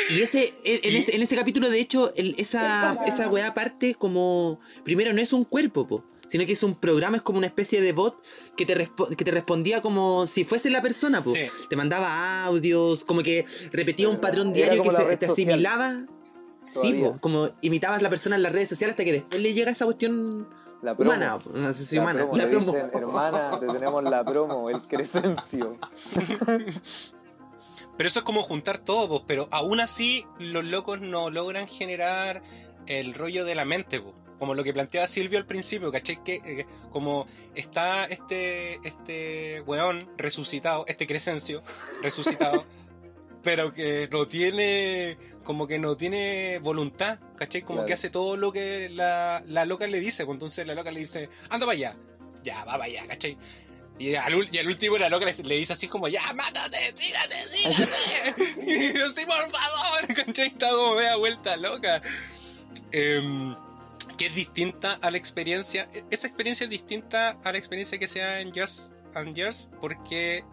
Y ese, en, ese, en ese capítulo, de hecho, el- esa, esa weá parte como. Primero, no es un cuerpo, po, sino que es un programa, es como una especie de bot que te, respo- que te respondía como si fuese la persona, po. Sí. Te mandaba audios, como que repetía un patrón diario que se- te asimilaba. Sí, po, como imitabas a la persona en las redes sociales hasta que después le llega esa cuestión La promo. humana, no sé si La humana, promo, la le promo. dicen, hermana, te tenemos la promo, el crescencio. [LAUGHS] Pero eso es como juntar todo, pues, pero aún así los locos no logran generar el rollo de la mente, pues. Como lo que planteaba Silvio al principio, ¿cachai? Que eh, como está este, este weón resucitado, este Crescencio resucitado, [LAUGHS] pero que no tiene, como que no tiene voluntad, ¿cachai? Como Claro. que hace todo lo que la, la loca le dice, pues entonces la loca le dice, anda para allá, ya, va para allá, ¿cachai? Y al, y al último la loca le, dice así como, ya, mátate, tírate, tírate. [LAUGHS] y dice, sí, por favor, [LAUGHS] ¿cachai? Está como media vuelta loca. Em, que es distinta a la experiencia. e- Esa experiencia es distinta a la experiencia que se da en Years and Years, porque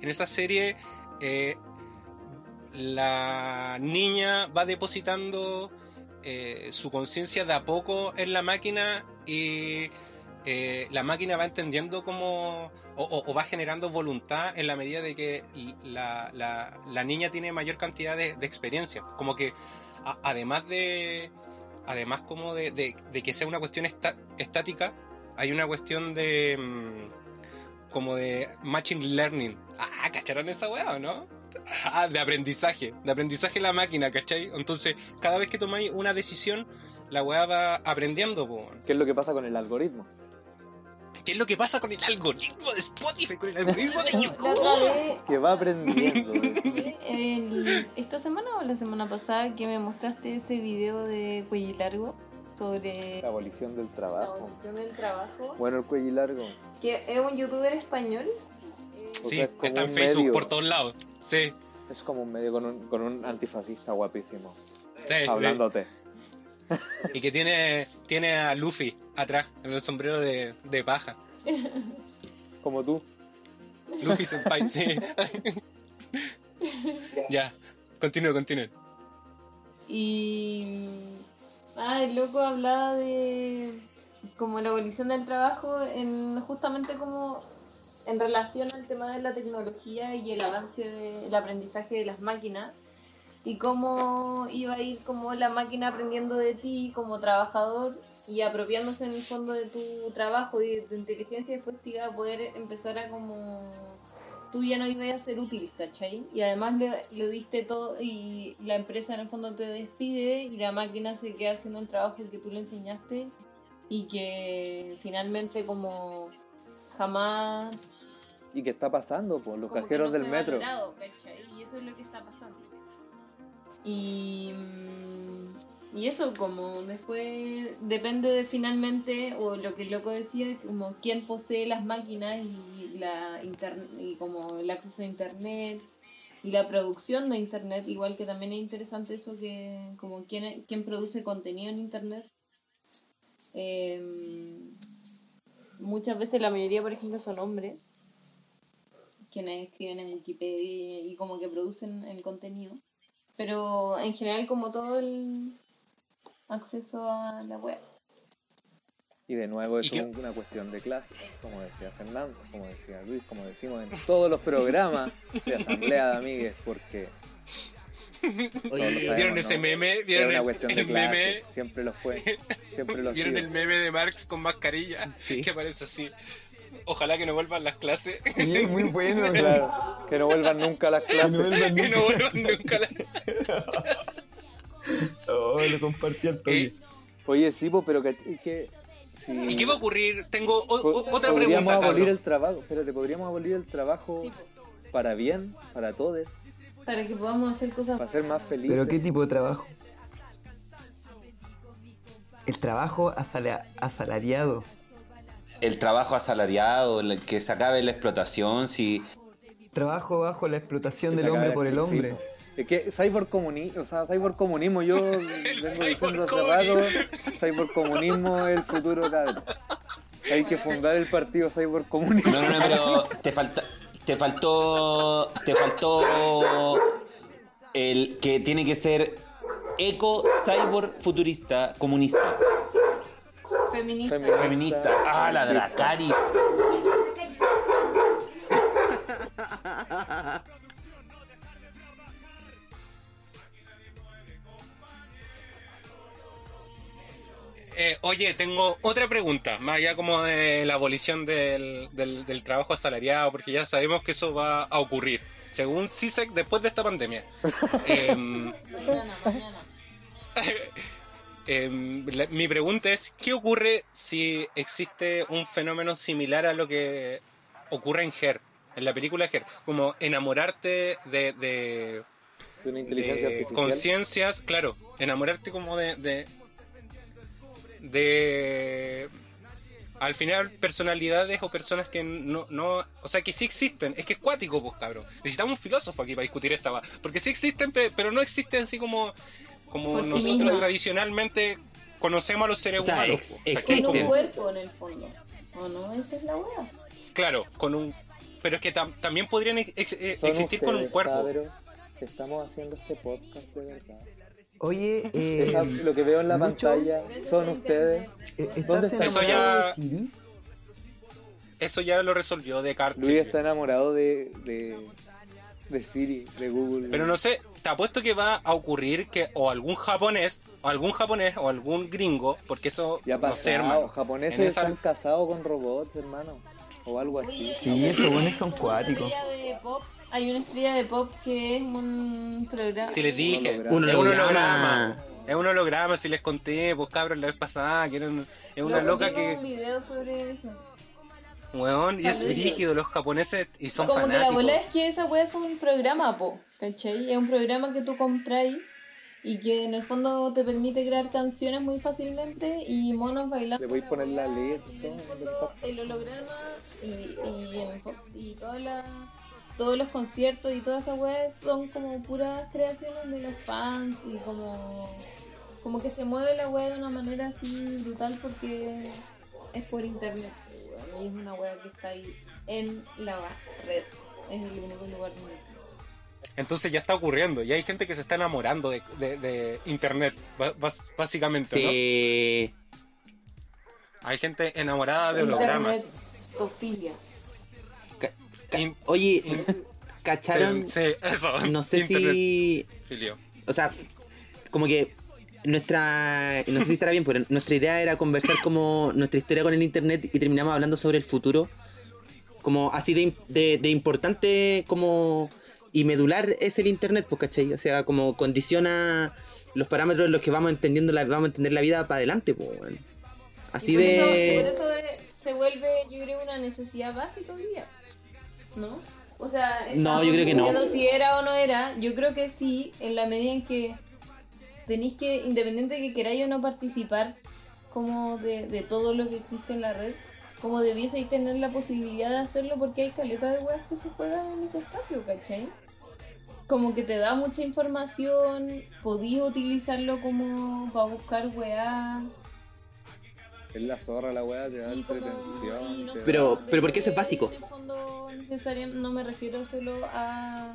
en esa serie eh, la niña va depositando eh, su conciencia de a poco en la máquina y eh, la máquina va entendiendo cómo o, va generando voluntad en la medida de que la, la- niña tiene mayor cantidad de, de experiencia. Como que además de además como de, de- que sea una cuestión esta- estática, hay una cuestión de mm, como de matching learning. Ah, ¿cacharon esa weá no? Ah, de aprendizaje, de aprendizaje en la máquina, ¿cachai? Entonces, cada vez que tomáis una decisión, la weá va aprendiendo, po. ¿Qué es lo que pasa con el algoritmo? ¿Qué es lo que pasa con el algoritmo de Spotify, con el algoritmo de [LAUGHS] La YouTube? Que va aprendiendo. [LAUGHS] el- esta semana o la semana pasada que me mostraste ese video de cuello largo sobre La abolición del la trabajo. abolición del trabajo, Bueno, el cuello largo. que es un youtuber español. O Sí, sea, es está en Facebook medio. por todos lados. Sí, Es como un medio con un, con un antifascista guapísimo. sí. Hablándote. Y que tiene, tiene a Luffy atrás, en el sombrero de, de paja. [LAUGHS] Como tú. Luffy Senpai, sí. [LAUGHS] ya, continúe, continúe. Y. Ah, el loco hablaba de. como la abolición del trabajo, en justamente como. en relación al tema de la tecnología y el avance del aprendizaje de las máquinas. Y cómo iba a ir como la máquina aprendiendo de ti como trabajador y apropiándose en el fondo de tu trabajo y de tu inteligencia después te iba a poder empezar a como tú ya no ibas a ser útil, ¿cachai? Y además le, le diste todo y la empresa en el fondo te despide y la máquina se queda haciendo el trabajo que tú le enseñaste y que finalmente como jamás... ¿Y qué está pasando? Pues los que cajeros no del metro. Y eso es lo que está pasando. Y, mm, y eso como después depende de finalmente, o lo que el loco decía, como quién posee las máquinas y, la inter- y como el acceso a internet y la producción de internet, igual que también es interesante eso que como quién, quién produce contenido en internet. Em, muchas veces la mayoría, por ejemplo, son hombres quienes escriben en Wikipedia y como que producen el contenido. Pero en general como todo el acceso a la web. Y de nuevo ¿Y es un- una cuestión de clase, como decía Fernando, como decía Luis, como decimos en todos los programas de Asamblea de Amigues, porque sabemos, ¿Vieron ¿no? ese meme? ¿Vieron una el, cuestión el de clase, meme? siempre lo fue, siempre lo ha ¿Vieron el meme de Marx con mascarilla? Sí. Que parece así. Ojalá que no vuelvan las clases. Sí, muy bueno. [LAUGHS] Claro, que no vuelvan nunca a las clases. que no vuelvan [LAUGHS] nunca las Oh, lo compartí al toque. Eh, Oye, sí, po, pero que... si- ¿Y qué va a ocurrir? Tengo o- o- otra podríamos pregunta, abolir Carlos. el trabajo, espérate, podríamos abolir el trabajo Sí, para bien, para todos, Para que podamos hacer cosas para ser más felices. ¿Pero qué tipo de trabajo? El trabajo asala- asalariado. El trabajo asalariado, el que se acabe la explotación, si Trabajo bajo la explotación del hombre por el hombre. Es que cyborcomunismo, o sea, cyborcomunismo, yo [LAUGHS] vengo diciendo hace rato, cyborcomunismo es el futuro, cabrón. Hay que fundar el partido cyborcomunista. No, no, no, pero te falta, te faltó, te faltó el que tiene que ser eco, cyborg, futurista, comunista, feministas. feminista. Ah, la Dracaris. Eh, oye, tengo otra pregunta, más allá como de la abolición del, del, del trabajo asalariado, porque ya sabemos que eso va a ocurrir, según CISEC, después de esta pandemia. [LAUGHS] Em, Mañana, mañana. [LAUGHS] Em, la- mi pregunta es, ¿qué ocurre si existe un fenómeno similar a lo que ocurre en Her, en la película Her? Como enamorarte de, de, De una inteligencia de artificial. conciencias, claro, enamorarte como de, de, al final personalidades o personas que no, no, o sea que sí existen, es que es cuático, pues cabrón. Necesitamos un filósofo aquí para discutir esta va, porque sí existen, pe- pero no existen así como, como Por nosotros tradicionalmente conocemos a los seres O sea, humanos. ex- un cuerpo en el fondo. ¿O no? Esa es la wea. Claro, con un. Pero es que tam- también podrían ex- ex- Son existir con un cuerpo. estamos haciendo este podcast de verdad. Oye, eh, Esa- lo que veo en la Lucho, pantalla son ustedes. eh, ¿Dónde ¿estás está? Eso ya- de Siri? Eso ya lo resolvió Descartes. Luis está enamorado de, de, de Siri, de Google. Pero no sé, te apuesto que va a ocurrir que o algún japonés, o algún japonés, o algún gringo, porque eso Ya no sé, hermano. japoneses esa- se han casado con robots, hermano. O algo así. Sí, esos buenos son cuáticos. estrella de pop. Hay una estrella de pop que es un programa. Si les dije, holograma. Un es un holograma. holograma. Es un holograma, si les conté, pues cabros, la vez pasada, que era un- es una loca que, un video sobre eso. weón, y es rígido, los japoneses, y son Como que la fanáticos. bola es que esa wea es un programa, po, ¿cachai? Es un programa que tú compráis y que en el fondo te permite crear canciones muy fácilmente y monos bailando. Le voy a poner la y en el todo, fondo el holograma y, y, en el y toda la- todos los conciertos y todas esas weas son como puras creaciones de los fans y como, como que se mueve la wea de una manera así brutal porque es por internet. Y es una wea que está ahí en la red. Es el único lugar donde existe. Entonces ya está ocurriendo, y hay gente que se está enamorando de, de- de internet, básicamente, Sí. ¿no? Hay gente enamorada de hologramas. Internet, tofilia. Ca- ca- In- Oye, in- ¿cacharon? [LAUGHS] Sí, eso. No sé Internet si. filio. O sea, como que nuestra. No sé si estará bien, pero nuestra idea era conversar como nuestra historia con el internet y terminamos hablando sobre el futuro. Como así de, de, de importante como. Y medular es el internet, pues, ¿cachai? O sea, como condiciona los parámetros en los que vamos entendiendo la, vamos a entender la vida para adelante, pues, weón. Así Y por eso, por de. eso de- se vuelve, yo creo, una necesidad básica hoy día. ¿No? O sea, No, yo creo que no. si era o no era. Yo creo que sí, en la medida en que tenéis que, independiente de que queráis o no participar como de, de todo lo que existe en la red, como debieseis tener la posibilidad de hacerlo porque hay caleta de weas que se juegan en ese espacio, ¿cachai? Como que te da mucha información, podías utilizarlo como para buscar weas. Es la zorra la weá, te da entretención. no Pero- pero ¿por qué eso es básico? En el fondo necesaria- no me refiero solo a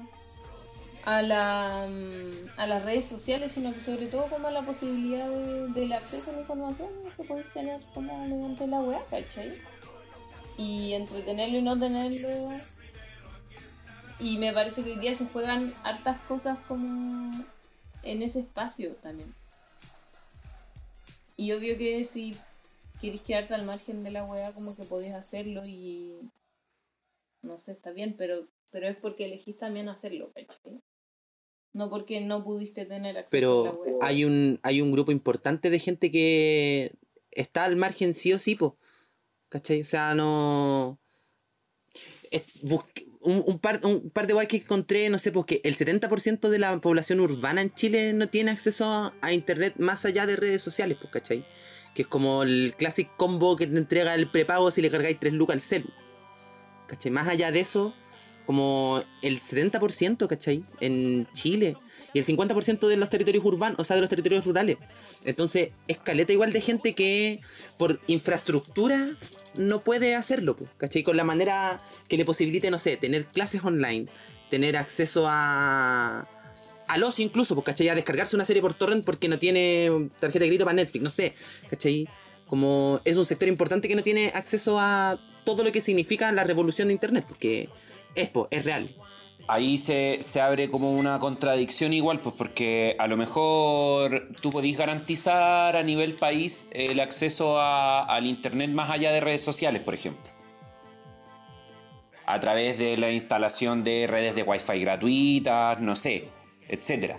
a la mm, a las redes sociales, sino que sobre todo como a la posibilidad de- del acceso a la información que podéis tener como mediante la web, ¿cachai? Y entretenerlo y no tenerlo. Y me parece que hoy día se juegan hartas cosas como en ese espacio también. Y obvio que si queréis quedarte al margen de la weá, como que podéis hacerlo y. No sé, está bien, pero, pero es porque elegís también hacerlo, ¿cachai? No porque no pudiste tener acceso a la Pero weá. hay un, hay un grupo importante de gente que está al margen sí o sí, po. ¿Cachai? O sea, no. es- busque- un, un par, un par de guay que encontré, no sé, porque el 70% de la población urbana en Chile no tiene acceso a internet más allá de redes sociales, pues, ¿cachai? Que es como el clásico combo que te entrega el prepago si le cargáis 3 lucas al celu. ¿Cachai? Más allá de eso, como el 70%, ¿cachai? En Chile. Y el 50% de los territorios urbanos, o sea, de los territorios rurales. Entonces, escaleta igual de gente que por infraestructura no puede hacerlo, ¿cachai? Con la manera que le posibilite, no sé, tener clases online, tener acceso a. A los incluso, pues, ¿cachai? A descargarse una serie por torrent porque no tiene tarjeta de crédito para Netflix, no sé, ¿cachai? Como es un sector importante que no tiene acceso a todo lo que significa la revolución de Internet, porque es, es real. Ahí se, se abre como una contradicción igual, pues porque a lo mejor tú podís garantizar a nivel país el acceso al Internet más allá de redes sociales, por ejemplo. A través de la instalación de redes de Wi-Fi gratuitas, no sé, etc.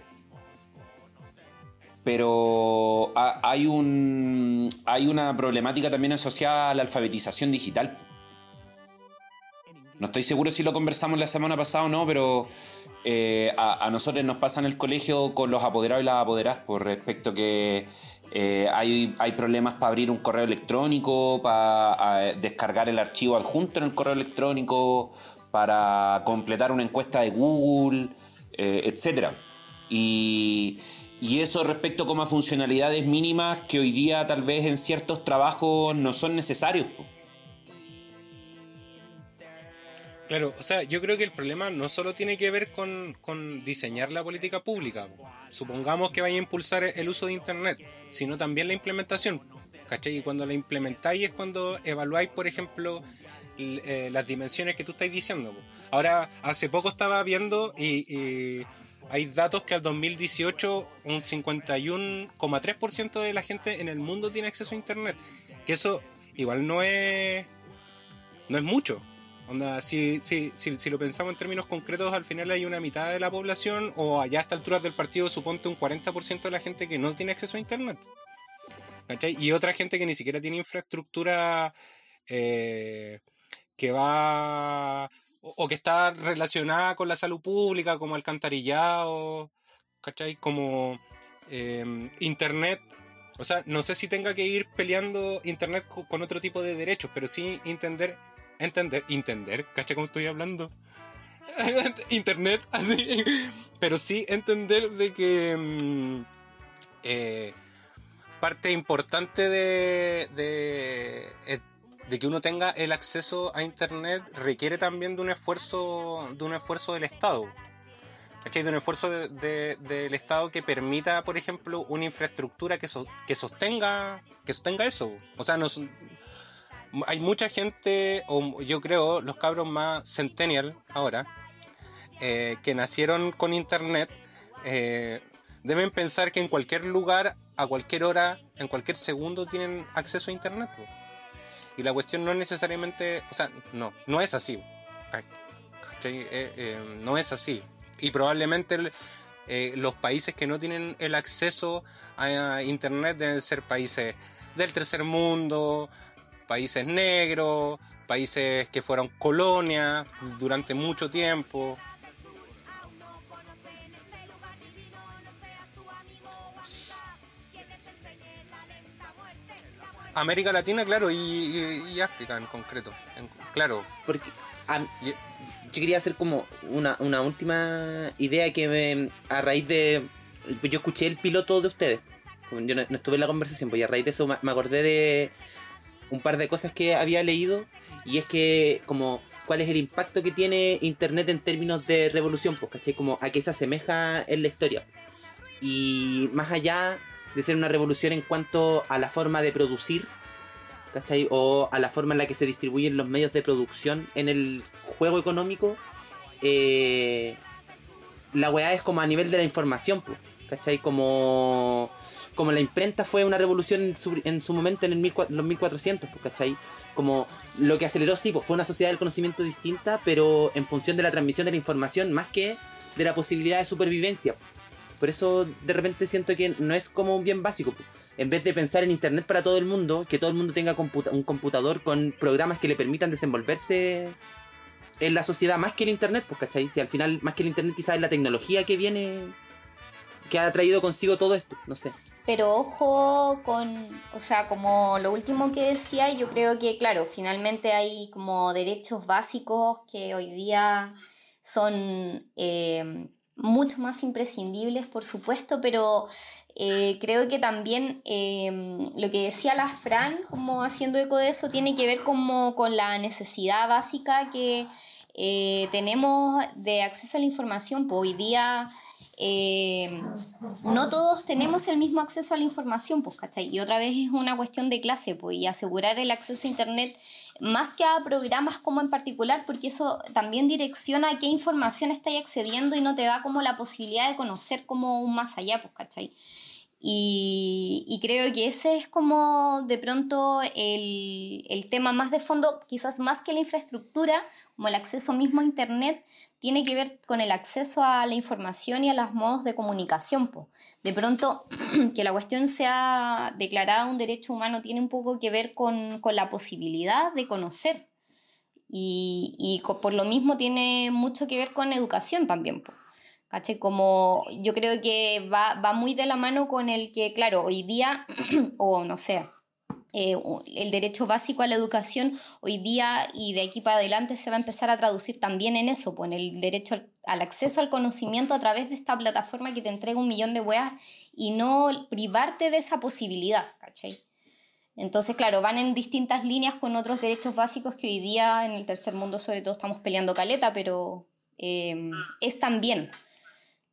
Pero ha- hay, un, hay una problemática también asociada a la alfabetización digital. No estoy seguro si lo conversamos la semana pasada o no, pero eh, a, nosotros nos pasa en el colegio con los apoderados y las apoderadas por respecto que eh, hay, hay problemas para abrir un correo electrónico, para descargar el archivo adjunto en el correo electrónico, para completar una encuesta de Google, eh, etc. Y, Y eso respecto como a funcionalidades mínimas que hoy día tal vez en ciertos trabajos no son necesarios. Claro, o sea, yo creo que el problema no solo tiene que ver con, con diseñar la política pública, po. supongamos que vaya a impulsar el uso de Internet, sino también la implementación. ¿Cachai? Y cuando la implementáis es cuando evaluáis, por ejemplo, eh, las dimensiones que tú estáis diciendo. Ahora, hace poco estaba viendo y, y hay datos que al 2018 un 51,3% de la gente en el mundo tiene acceso a Internet. Que eso igual no es, no es mucho. Onda, si, si, si, si lo pensamos en términos concretos, al final hay una mitad de la población, o allá a esta altura del partido, suponte un 40% de la gente que no tiene acceso a Internet. ¿Cachai? Y otra gente que ni siquiera tiene infraestructura eh, que va o, que está relacionada con la salud pública, como alcantarillado, ¿cachai? Como eh, Internet. O sea, no sé si tenga que ir peleando Internet co- con otro tipo de derechos, pero sí entender entender, entender, ¿cachai cómo estoy hablando? [LAUGHS] Internet, así. Pero sí entender de que mm, eh, parte importante de, de, eh, de que uno tenga el acceso a Internet requiere también de un esfuerzo, de un esfuerzo del Estado. ¿Cachai? De un esfuerzo de- de- del Estado que permita, por ejemplo, una infraestructura que, so- que sostenga que sostenga eso. O sea, no, hay mucha gente, o yo creo, los cabros más centennial ahora, eh, que nacieron con internet, eh, deben pensar que en cualquier lugar, a cualquier hora, en cualquier segundo tienen acceso a internet. Y la cuestión no es necesariamente, o sea, no, no es así. Eh, no es así. Y probablemente los países que no tienen el acceso a internet deben ser países del tercer mundo, países negros, países que fueron colonias durante mucho tiempo. América Latina, claro, y, y- y África en concreto. en- claro. Porque Y- yo quería hacer como una, una última idea que me, a raíz de... Pues yo escuché el piloto de ustedes. Yo no, no estuve en la conversación, pues a raíz de eso me, me acordé de un par de cosas que había leído. Y es que como cuál es el impacto que tiene Internet en términos de revolución, pues, ¿cachai? Como a qué se asemeja en la historia. Y más allá de ser una revolución en cuanto a la forma de producir, ¿cachai? O a la forma en la que se distribuyen los medios de producción en el juego económico, eh, la weá es como a nivel de la información, pues, ¿cachai? Como, como la imprenta fue una revolución en su, en su momento en el mil los 1400, pues, ¿cachai? Como lo que aceleró, sí, pues, fue una sociedad del conocimiento distinta, pero en función de la transmisión de la información más que de la posibilidad de supervivencia. Por eso de repente siento que no es como un bien básico. pues. En vez de pensar en internet para todo el mundo, que todo el mundo tenga un computador con programas que le permitan desenvolverse en la sociedad más que el internet, pues, ¿cachai? Si al final, más que el internet, quizás es la tecnología que viene, que ha traído consigo todo esto, no sé. Pero ojo con, o sea, como lo último que decía, yo creo que, claro, finalmente hay como derechos básicos que hoy día son eh, mucho más imprescindibles, por supuesto, pero eh, creo que también eh, lo que decía la Fran, como haciendo eco de eso, tiene que ver como con la necesidad básica que eh, tenemos de acceso a la información. Pues hoy día eh, no todos tenemos el mismo acceso a la información, pues, ¿cachai? Y otra vez es una cuestión de clase, pues, y asegurar el acceso a Internet más que a programas como en particular, porque eso también direcciona qué información estáis accediendo y no te da como la posibilidad de conocer como un más allá, pues, ¿cachai? Y, y creo que ese es como de pronto el, el tema más de fondo, quizás más que la infraestructura, como el acceso mismo a Internet, tiene que ver con el acceso a la información y a los modos de comunicación. po. De pronto, [CLEARS THROAT] que la cuestión sea declarada un derecho humano tiene un poco que ver con, con la posibilidad de conocer. Y, y por lo mismo tiene mucho que ver con educación también. po. ¿Cachai? Como yo creo que va, va muy de la mano con el que, claro, hoy día, [CLEARS THROAT] o no sé, eh, el derecho básico a la educación hoy día y de aquí para adelante se va a empezar a traducir también en eso, pues, en el derecho al, al acceso al conocimiento a través de esta plataforma que te entrega un millón de weas y no privarte de esa posibilidad, ¿cachai? Entonces, claro, van en distintas líneas con otros derechos básicos que hoy día en el tercer mundo sobre todo estamos peleando caleta, pero eh, es también,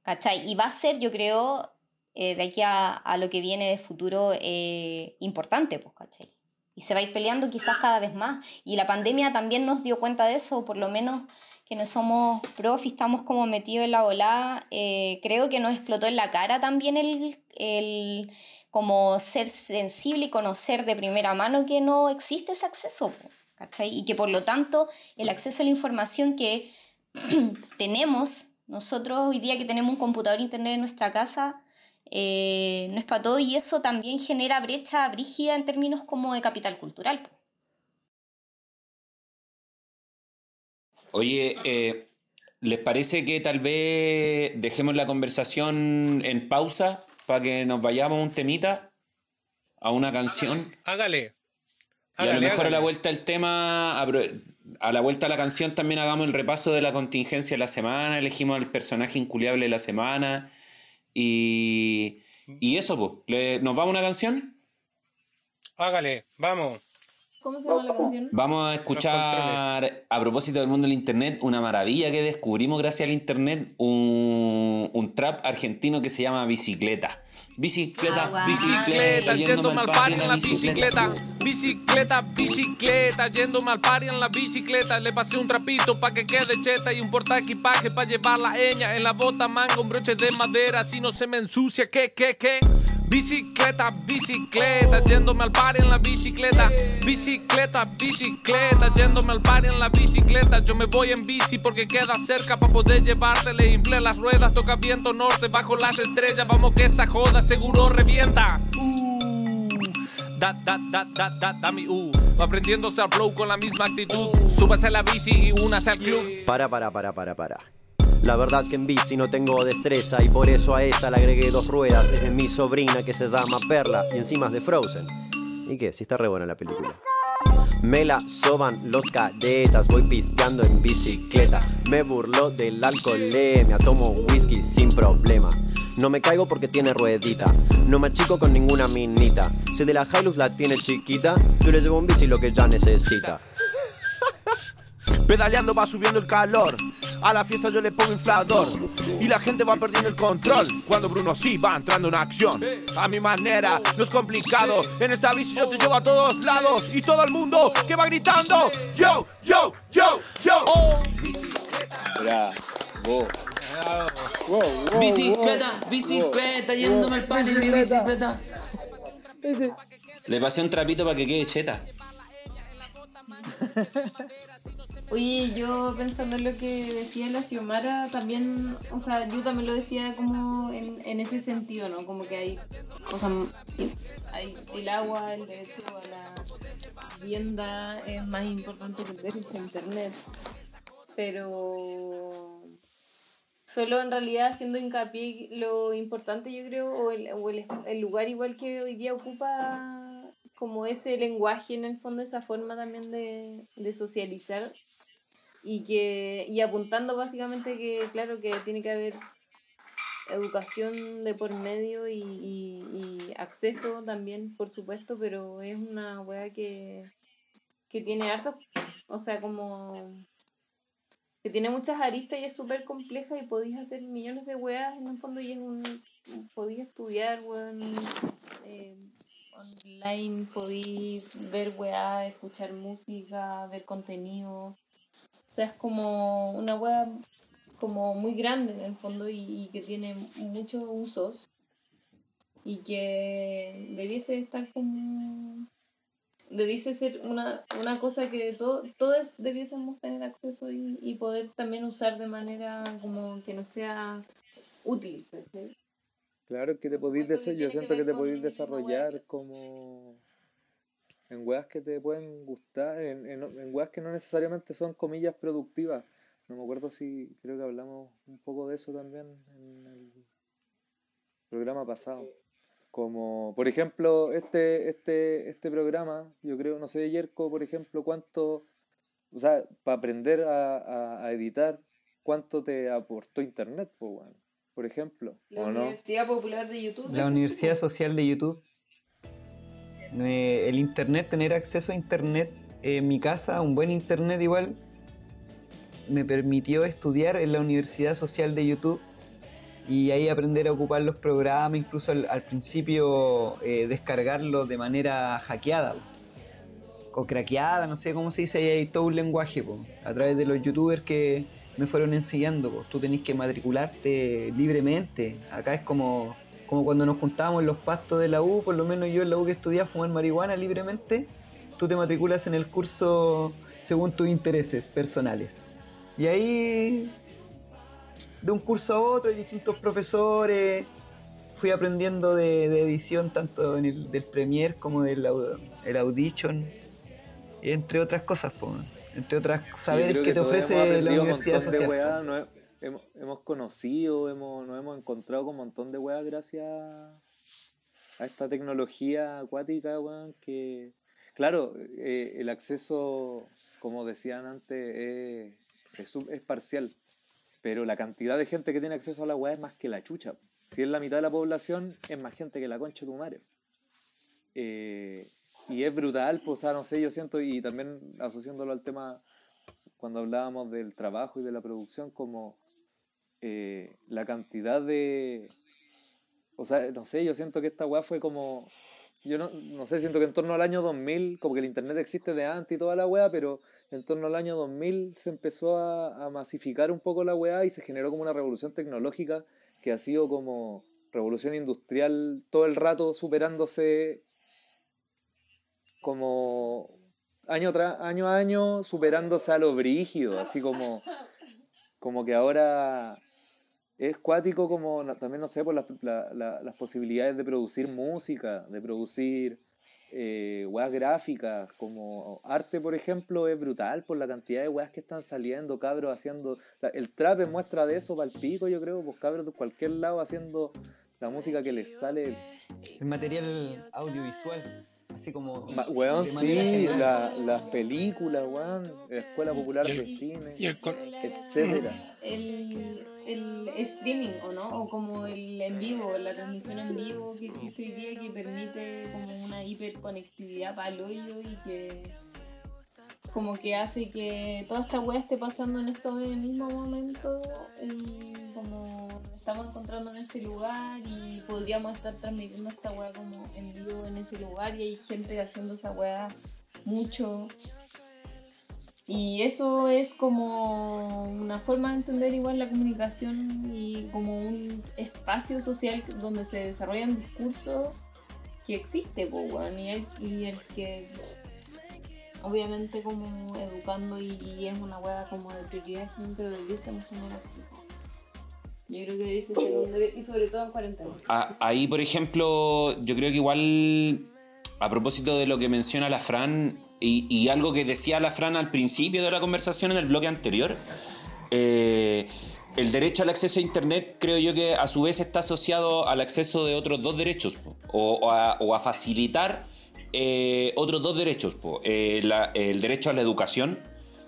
¿cachai? Y va a ser, yo creo, eh, de aquí a, a lo que viene de futuro eh, importante, pues, ¿cachai? Y se va a ir peleando quizás cada vez más. Y la pandemia también nos dio cuenta de eso, por lo menos que no somos profi, estamos como metidos en la volada, eh, creo que nos explotó en la cara también el, el como ser sensible y conocer de primera mano que no existe ese acceso, po, ¿cachai? Y que por lo tanto el acceso a la información que [CLEARS THROAT] tenemos, nosotros hoy día que tenemos un computador internet en nuestra casa, eh, no es para todo y eso también genera brecha brígida en términos como de capital cultural. Oye, eh, ¿les parece que tal vez dejemos la conversación en pausa para que nos vayamos a un temita, a una canción? Hágale. Y a lo Hágale, mejor a la hágale. vuelta del tema, a la vuelta a la canción también hagamos el repaso de la contingencia de la semana, elegimos al personaje inculiable de la semana y, y eso, pues. Le- ¿Nos vamos a una canción? Hágale, vamos. ¿Cómo se llama la canción? Vamos a escuchar, a propósito del mundo del internet, una maravilla que descubrimos gracias al internet, un, un trap argentino que se llama Bicicleta. Bicicleta, Ah, bicicleta, Bicicleta, yéndome al party en la bicicleta. bicicleta. Bicicleta, bicicleta, yéndome al party en la bicicleta. Le pasé un trapito pa' que quede cheta y un portaequipaje pa' llevar la eña. En la bota manga un broche de madera, si no se me ensucia, ¿qué, qué, qué? Bicicleta, bicicleta, yéndome al party en la bicicleta. Bicicleta, bicicleta, yéndome al party en la bicicleta. Yo me voy en bici porque queda cerca para poder llevarte. Le inflé las ruedas, toca viento norte bajo las estrellas. Vamos que esta joda seguro revienta. Uh, da, da, da, da, da, da mi uh. Aprendiéndose al flow con la misma actitud. Súbase a la bici y únase al club. Para, para, para, para, para. La verdad que en bici no tengo destreza y por eso a esa le agregué dos ruedas. Es de mi sobrina que se llama Perla y encima es de Frozen. ¿Y qué? Si está re buena la película. Me la soban los caretas, voy pisteando en bicicleta. Me burlo del alcoholemia, tomo whisky sin problema. No me caigo porque tiene ruedita, no me achico con ninguna minita. Si de la Hilux la tiene chiquita, yo le llevo un bici lo que ella necesita. Pedaleando va subiendo el calor. A la fiesta yo le pongo inflador. Y la gente va perdiendo el control. Cuando Bruno sí va entrando en acción. A mi manera, no es complicado. En esta bici yo te llevo a todos lados. Y todo el mundo que va gritando. Yo, yo, yo, yo. Bravo. Wow, wow, Bicicleta, wow, bicicleta, yéndome al party en mi bicicleta. Le pasé un trapito para que quede cheta. [LAUGHS] Oye, yo pensando en lo que decía la Xiomara, también, o sea, yo también lo decía como en, en ese sentido, ¿no? Como que hay cosas, hay el agua, el derecho a la vivienda es más importante que el derecho a internet. Pero solo en realidad haciendo hincapié lo importante yo creo, o el, o el, el lugar igual que hoy día ocupa como ese lenguaje en el fondo, esa forma también de, de socializar y que y apuntando básicamente que claro que tiene que haber educación de por medio y, y, acceso también por supuesto pero es una wea que que tiene harto o sea como que tiene muchas aristas y es súper compleja y podéis hacer millones de weas en un fondo y es un podéis estudiar weón eh, online podéis ver weá, escuchar música, ver contenido. O sea, es como una web como muy grande en el fondo y, y que tiene muchos usos y que debiese estar como debiese ser una, una cosa que todo, todos debiésemos tener acceso y, y poder también usar de manera como que no sea útil. ¿cachai? Claro que te podéis que yo que siento que ver te podéis desarrollar que es- como en weas que te pueden gustar, en, en, en weas que no necesariamente son comillas productivas. No me acuerdo si creo que hablamos un poco de eso también en el programa pasado. Como, por ejemplo, este, este, este programa, yo creo, no sé, Yerko, por ejemplo, cuánto, o sea, para aprender a, a- a editar, cuánto te aportó Internet, pues, bueno, por ejemplo, La ¿o no? Universidad Popular de YouTube. La. Universidad Social de YouTube. Eh, el internet, tener acceso a internet en mi casa, un buen internet igual, me permitió estudiar en la Universidad Social de YouTube y ahí aprender a ocupar los programas, incluso al, principio eh, descargarlos de manera hackeada o craqueada, no sé cómo se dice, ahí hay todo un lenguaje a través de los youtubers que me fueron enseñando. Tú tenés que matricularte libremente. Acá es como, como cuando nos juntábamos en los pastos de la U, por lo menos yo en la U que estudiaba fumar marihuana libremente. Tú te matriculas en el curso según tus intereses personales. Y ahí, de un curso a otro, hay distintos profesores. Fui aprendiendo de, de edición tanto en el, del Premiere como del el Audition, entre otras cosas, po, entre otras saberes que te ofrece la Universidad Social. weá, no he- hemos, hemos conocido, hemos, nos hemos encontrado con un montón de weas gracias a esta tecnología acuática, weón, que... Claro, eh, el acceso, como decían antes, es, es parcial, pero la cantidad de gente que tiene acceso a la weá es más que la chucha. Si es la mitad de la población, es más gente que la concha de tu madre. Eh, y es brutal, pues, o sea, no sé, yo siento, y también asociándolo al tema cuando hablábamos del trabajo y de la producción, como eh, la cantidad de. O sea, no sé, yo siento que esta weá fue como. Yo no, no sé, siento que en torno al año 2000, como que el internet existe de antes y toda la weá, pero en torno al año 2000 se empezó a, masificar un poco la weá y se generó como una revolución tecnológica que ha sido como revolución industrial todo el rato superándose como año tras año a año superándose a lo brígido, así como como que ahora es cuático como también no sé por las, la- la- las posibilidades de producir música, de producir eh, weas gráficas, como arte por ejemplo, es brutal por la cantidad de weas que están saliendo, cabros haciendo, la- el trap es muestra de eso, para el pico yo creo, pues cabros de cualquier lado haciendo la música que les sale El material audiovisual, así como. Ma- Weón, sí, la- las películas, weón, la Escuela Popular y el- de Cine, y el etcétera. El, el streaming, ¿o no? O como el en vivo, la transmisión en vivo que existe hoy día que permite como una hiperconectividad para el hoyo y que como que hace que toda esta weá esté pasando en este mismo momento y como estamos encontrando en este lugar y podríamos estar transmitiendo esta weá como en vivo en ese lugar y hay gente haciendo esa weá mucho y eso es como una forma de entender igual la comunicación y como un espacio social donde se desarrollan discursos que existe, weón, y, el, que obviamente como educando y, es una hueá como de prioridad, pero debiésemos tener. Yo creo que debiese ser un deber, y sobre todo en cuarentena. Ah, ahí, por ejemplo, yo creo que igual, a propósito de lo que menciona la Fran, y, y algo que decía la Fran al principio de la conversación en el bloque anterior, eh, el derecho al acceso a Internet creo yo que a su vez está asociado al acceso de otros dos derechos, o, o a, o a facilitar eh, otros dos derechos, eh, la- el derecho a la educación,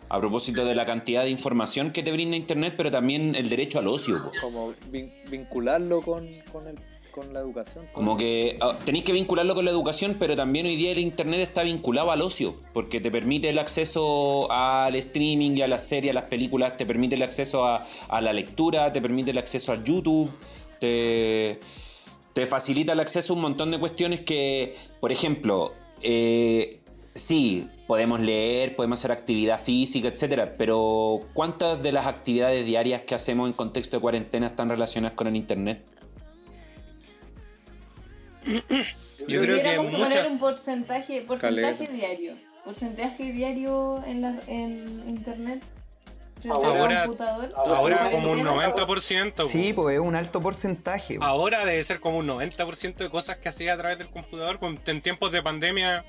a propósito de la cantidad de información que te brinda Internet, pero también el derecho al ocio. po. Como vin- vincularlo con, con, el, con la educación. Como que ah, tenéis que vincularlo con la educación, pero también hoy día el internet está vinculado al ocio, porque te permite el acceso al streaming y a las series, a las películas, te permite el acceso a, a la lectura, te permite el acceso a YouTube, te, te facilita el acceso a un montón de cuestiones que, por ejemplo, eh, sí, podemos leer, podemos hacer actividad física, etcétera, pero ¿cuántas de las actividades diarias que hacemos en contexto de cuarentena están relacionadas con el internet? Yo creo que Pudiéramos poner muchas. un porcentaje, porcentaje Caleta. diario. Porcentaje diario en, la, en internet. Ahora- computador. Ahora como un Cuarentena. 90%. po. Sí, pues es un alto porcentaje. Ahora debe ser como un 90% de cosas que hacía a través del computador en tiempos de pandemia.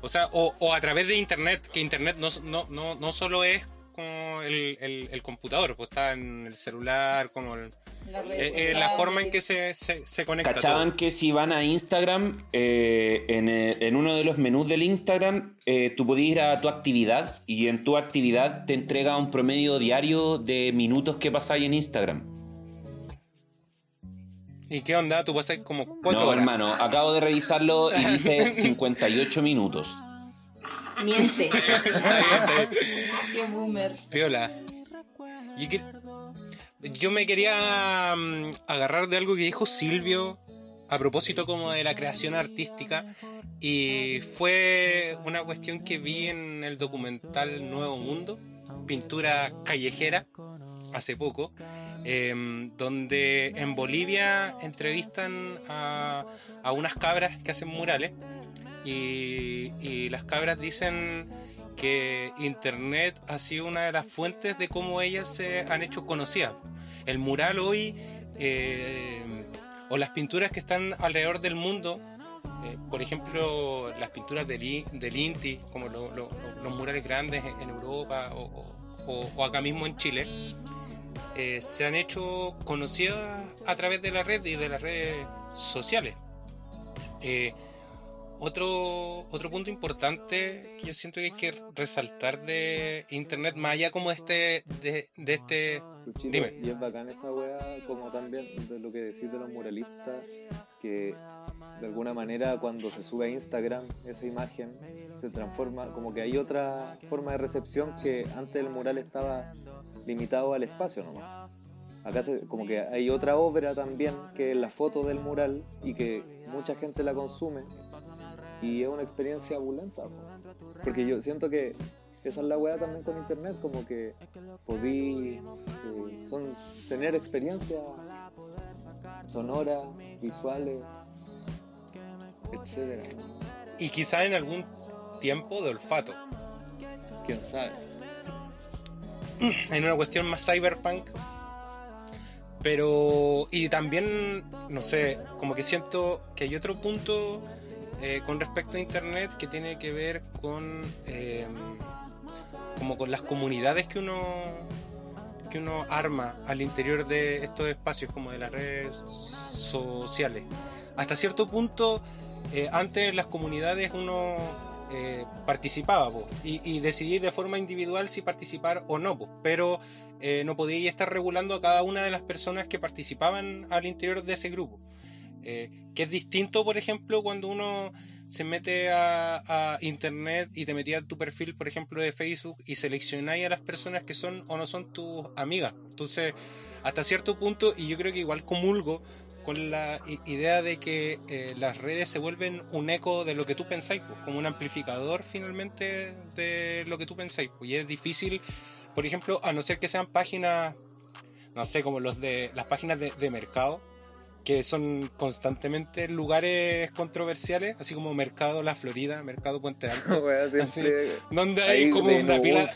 O sea, o, o a través de internet, que internet no, no, no, no solo es como el, el- el computador, pues está en el celular, como el, redes Eh, eh, la forma en que se, se, se conecta. ¿Cachaban todo. que si van a Instagram, eh, en, en uno de los menús del Instagram, eh, tú podías ir a tu actividad y en tu actividad te entrega un promedio diario de minutos que pasáis en Instagram? ¿Y qué onda? Tú pasas como cuatro no, horas. hermano, acabo de revisarlo y dice [LAUGHS] 58 minutos. Miente. Qué. Piola. Yo, que- yo me quería mm, agarrar de algo que dijo Silvio a propósito como de la creación artística y fue una cuestión que vi en el documental Nuevo Mundo, pintura callejera, hace poco, em, donde en Bolivia entrevistan a, a unas cabras que hacen murales y, y las cabras dicen que Internet ha sido una de las fuentes de cómo ellas se han hecho conocidas. El mural hoy, eh, o las pinturas que están alrededor del mundo, eh, por ejemplo, las pinturas del, del Inti, como lo- lo- lo- los murales grandes en, Europa o, o- o- acá mismo en Chile, eh, se han hecho conocidas a través de la red y de las redes sociales. Otro, otro punto importante que yo siento que hay que resaltar de Internet, más allá como de este, de, de este Luchito, Dime. Y es bacán esa weá, como también de lo que decís de los muralistas, que de alguna manera cuando se sube a Instagram esa imagen se transforma, como que hay otra forma de recepción que antes el mural estaba limitado al espacio nomás. Acá se- como que hay otra obra también que es la foto del mural y que mucha gente la consume y es una experiencia abulenta. po. Porque yo siento que esa es la weá también con internet, como que podí eh, son tener experiencias sonoras, visuales, etcétera. y quizá en algún tiempo de olfato. Quién sabe. [CLEARS THROAT] en una cuestión más cyberpunk. Pero, y también, no sé, como que siento que hay otro punto eh, con respecto a Internet que tiene que ver con, eh, como con las comunidades que uno, que uno arma al interior de estos espacios, como de las redes sociales. Hasta cierto punto, eh, antes las comunidades uno eh, participaba y, decidía de forma individual si participar o no, pero no podía estar regulando a cada una de las personas que participaban al interior de ese grupo. Eh, que es distinto, por ejemplo, cuando uno se mete a, a internet y te metía a tu perfil, por ejemplo, de Facebook y seleccionáis a las personas que son o no son tus amigas. Entonces, hasta cierto punto, y yo creo que igual comulgo con la idea de que eh, las redes se vuelven un eco de lo que tú pensáis, pues, como un amplificador finalmente de lo que tú pensáis. pues, y es difícil, por ejemplo, a no ser que sean páginas, no sé, como los de las páginas de, de mercado, que son constantemente lugares controversiales, así como Mercado La Florida, Mercado Puente [LAUGHS] Alto, siempre donde hay como de una pila...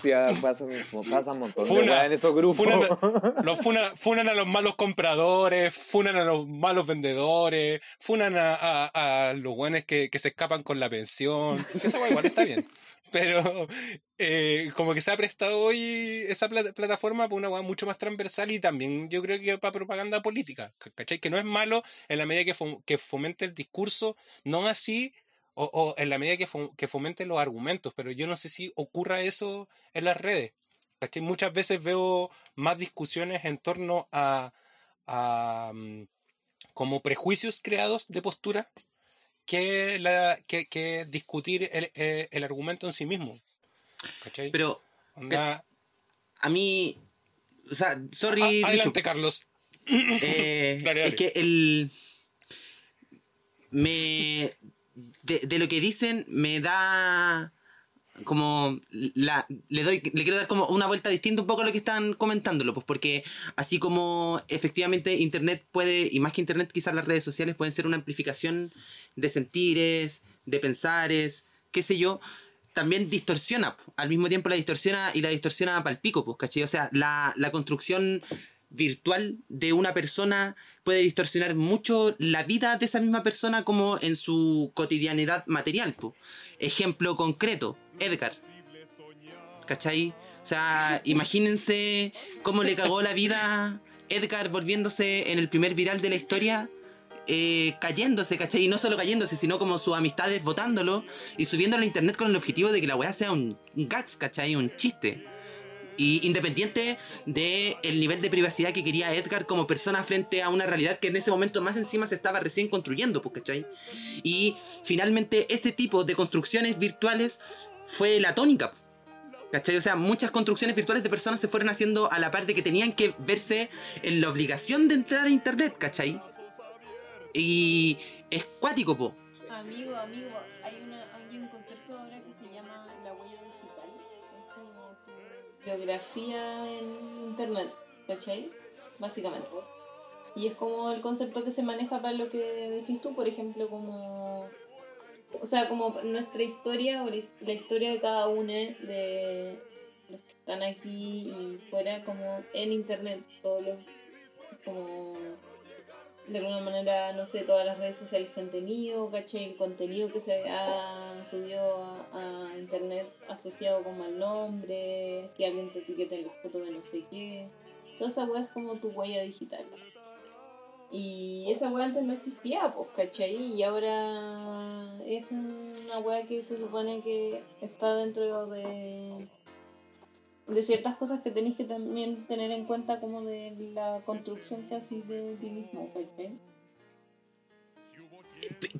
pasan, pasan montón de Funa. weá en esos grupos. Funan, [LAUGHS] los funa- funan a los malos compradores, funan a los malos vendedores, funan a, a- a los buenos que, que se escapan con la pensión. [LAUGHS] Eso igual está bien. Pero eh, como que se ha prestado hoy esa pla- plataforma para una hueá mucho más transversal y también yo creo que para propaganda política. ¿Cachai? Que no es malo en la medida que, que fomente el discurso, no así, o, o en la medida que, que fomente los argumentos, pero yo no sé si ocurra eso en las redes. ¿Cachai? Muchas veces veo más discusiones en torno a, a, mm, como prejuicios creados de postura que, la, que, que discutir el, eh, el argumento en sí mismo. ¿Cachai? Pero Onda- a mí, o sea, sorry, Lucho, adelante, Carlos. [COUGHS] Eh, Dale, dale. Es que el. Me. De, de lo que dicen, me da. Como. La, le doy. Le quiero dar como una vuelta distinta un poco a lo que están comentándolo. Pues porque así como efectivamente Internet puede. Y más que Internet, quizás las redes sociales pueden ser una amplificación de sentires, de pensares, qué sé yo. También distorsiona, po. al mismo tiempo la distorsiona y la distorsiona para el pues, ¿cachai? O sea, la, la construcción virtual de una persona puede distorsionar mucho la vida de esa misma persona como en su cotidianidad material. po. Ejemplo concreto, Edgar. ¿Cachai? O sea, imagínense cómo le cagó la vida Edgar volviéndose en el primer viral de la historia, eh, cayéndose, ¿cachai? Y no solo cayéndose, sino como sus amistades votándolo y subiéndolo a internet con el objetivo de que la weá sea un, un gags, ¿cachai? Un chiste. Y independiente del el nivel de privacidad que quería Edgar como persona frente a una realidad que en ese momento más encima se estaba recién construyendo, pues, ¿cachai? Y finalmente ese tipo de construcciones virtuales fue la tónica. ¿Cachai? O sea, muchas construcciones virtuales de personas se fueron haciendo a la par de que tenían que verse en la obligación de entrar a internet, ¿cachai? Y es cuático, po. Amigo, amigo, hay, hay un concepto ahora que se llama la huella digital. Es como biografía en internet, ¿cachai? Básicamente. Y es como el concepto que se maneja para lo que decís tú, por ejemplo, como... O sea, como nuestra historia o la his- la historia de cada uno de los que están aquí y fuera, como en internet, todos los... como de alguna manera, no sé, todas las redes sociales que han tenido, ¿cachai? El contenido que se ha subido a, a internet asociado con mal nombre, que alguien te etiquete en la foto de no sé qué. Toda esa weá es como tu huella digital. Y esa weá antes no existía, pues, ¿cachai? Y ahora es una weá que se supone que está dentro de de ciertas cosas que tenéis que también tener en cuenta como de la construcción casi de ti mismo, ¿cachai?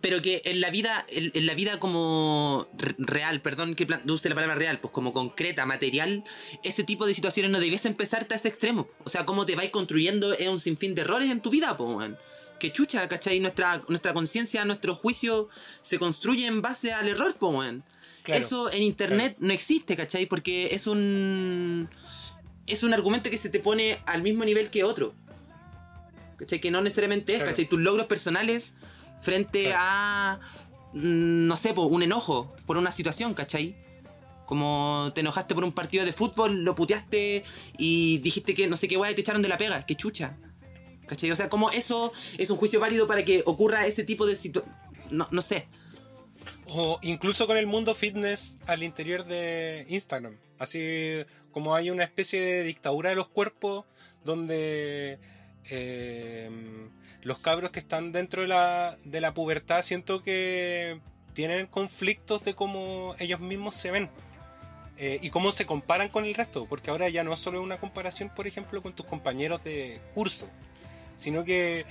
Pero que en la vida, en, en la vida como re- real, perdón que use la palabra real, pues como concreta, material, ese tipo de situaciones no debiese empezarte a ese extremo. O sea, cómo te vais construyendo es un sinfín de errores en tu vida, pues, weón. Que chucha, ¿cachai? Nuestra, nuestra conciencia, nuestro juicio se construye en base al error, pues, weón. Claro, Eso en internet no existe, ¿cachai? Porque es un. Es un argumento que se te pone al mismo nivel que otro. ¿Cachai? Que no necesariamente es, Claro. ¿cachai? Tus logros personales frente a. mm, No sé, po, un enojo por una situación, ¿cachai? Como te enojaste por un partido de fútbol, lo puteaste y dijiste que no sé qué guay te echaron de la pega. Qué chucha. ¿Cachai? O sea, como eso es un juicio válido para que ocurra ese tipo de situación. No, no sé. O incluso con el mundo fitness al interior de Instagram. Así como hay una especie de dictadura de los cuerpos donde eh, los cabros que están dentro de la, de la pubertad siento que tienen conflictos de cómo ellos mismos se ven. eh, y cómo se comparan con el resto, porque ahora ya no es solo una comparación, por ejemplo, con tus compañeros de curso, sino que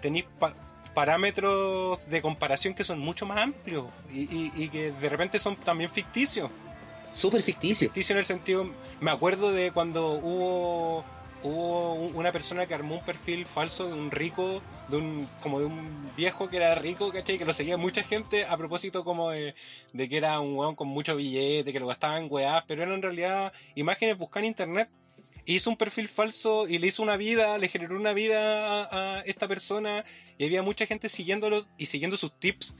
tenéis pa- parámetros de comparación que son mucho más amplios y, y- y que de repente son también ficticios. Súper ficticio. Ficticio en el sentido, me acuerdo de cuando hubo hubo un- una persona que armó un perfil falso de un rico, de un como de un viejo que era rico, ¿cachai? Que lo seguía mucha gente a propósito como de, que era un weón con mucho billete, que lo gastaba en weás, pero eran en realidad imágenes buscadas en internet. Hizo un perfil falso y le hizo una vida, le generó una vida a, a esta persona y había mucha gente siguiéndolo y siguiendo sus tips,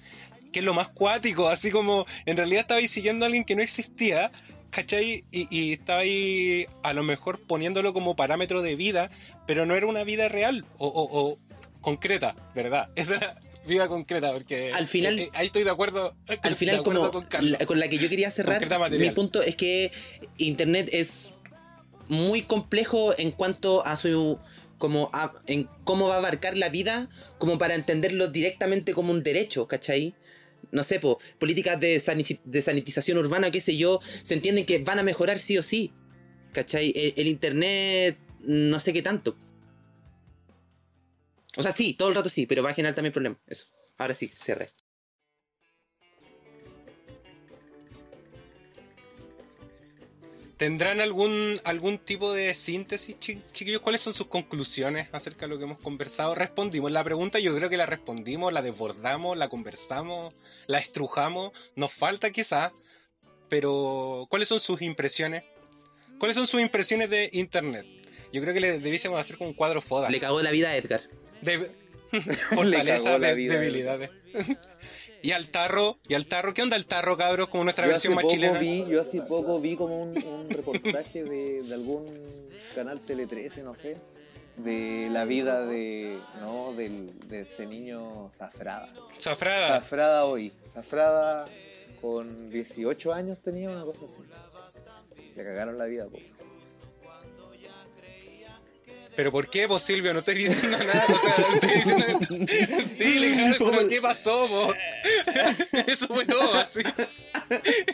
que es lo más cuático, así como en realidad estabais siguiendo a alguien que no existía, ¿cachai? Y, y estaba ahí a lo mejor poniéndolo como parámetro de vida, pero no era una vida real o, o- o concreta, ¿verdad? [LAUGHS] Esa era vida concreta, porque Al final- eh, eh, ahí estoy de acuerdo. Al final, acuerdo como con la, con la que yo quería cerrar, mi punto es que Internet es muy complejo en cuanto a su como a- en cómo va a abarcar la vida como para entenderlo directamente como un derecho, ¿cachai? No sé, po, políticas de, de sanitización urbana, qué sé yo, se entienden que van a mejorar sí o sí. ¿Cachai? El, el internet, no sé qué tanto. O sea, sí, todo el rato sí, pero va a generar también problemas. Eso. Ahora sí, cerré. ¿Tendrán algún, algún tipo de síntesis, chi- chiquillos? ¿Cuáles son sus conclusiones acerca de lo que hemos conversado? Respondimos la pregunta, yo creo que la respondimos, la desbordamos, la conversamos, la estrujamos. Nos falta quizás, pero ¿cuáles son sus impresiones? ¿Cuáles son sus impresiones de Internet? Yo creo que le debiésemos hacer como un cuadro foda. Le cagó la vida a Edgar. De... [LAUGHS] [LAUGHS] Fortaleza, cagó la vida, debilidades. Y al tarro, y al tarro, ¿qué onda el tarro, cabros? Como nuestra Yo versión más chilena. vi, yo hace poco vi como un, un reportaje de, de algún canal Tele 13, no sé, de la vida de, no, del, de este niño Zafrada. Zafrada. Zafrada hoy. Zafrada con 18 años tenía una cosa así. Le cagaron la vida, po. ¿Pero por qué, pues Silvio? No estoy diciendo nada. O sea, no estoy diciendo. Sí, le cagaron, pero ¿qué pasó, po? [LAUGHS] Eso fue todo, así.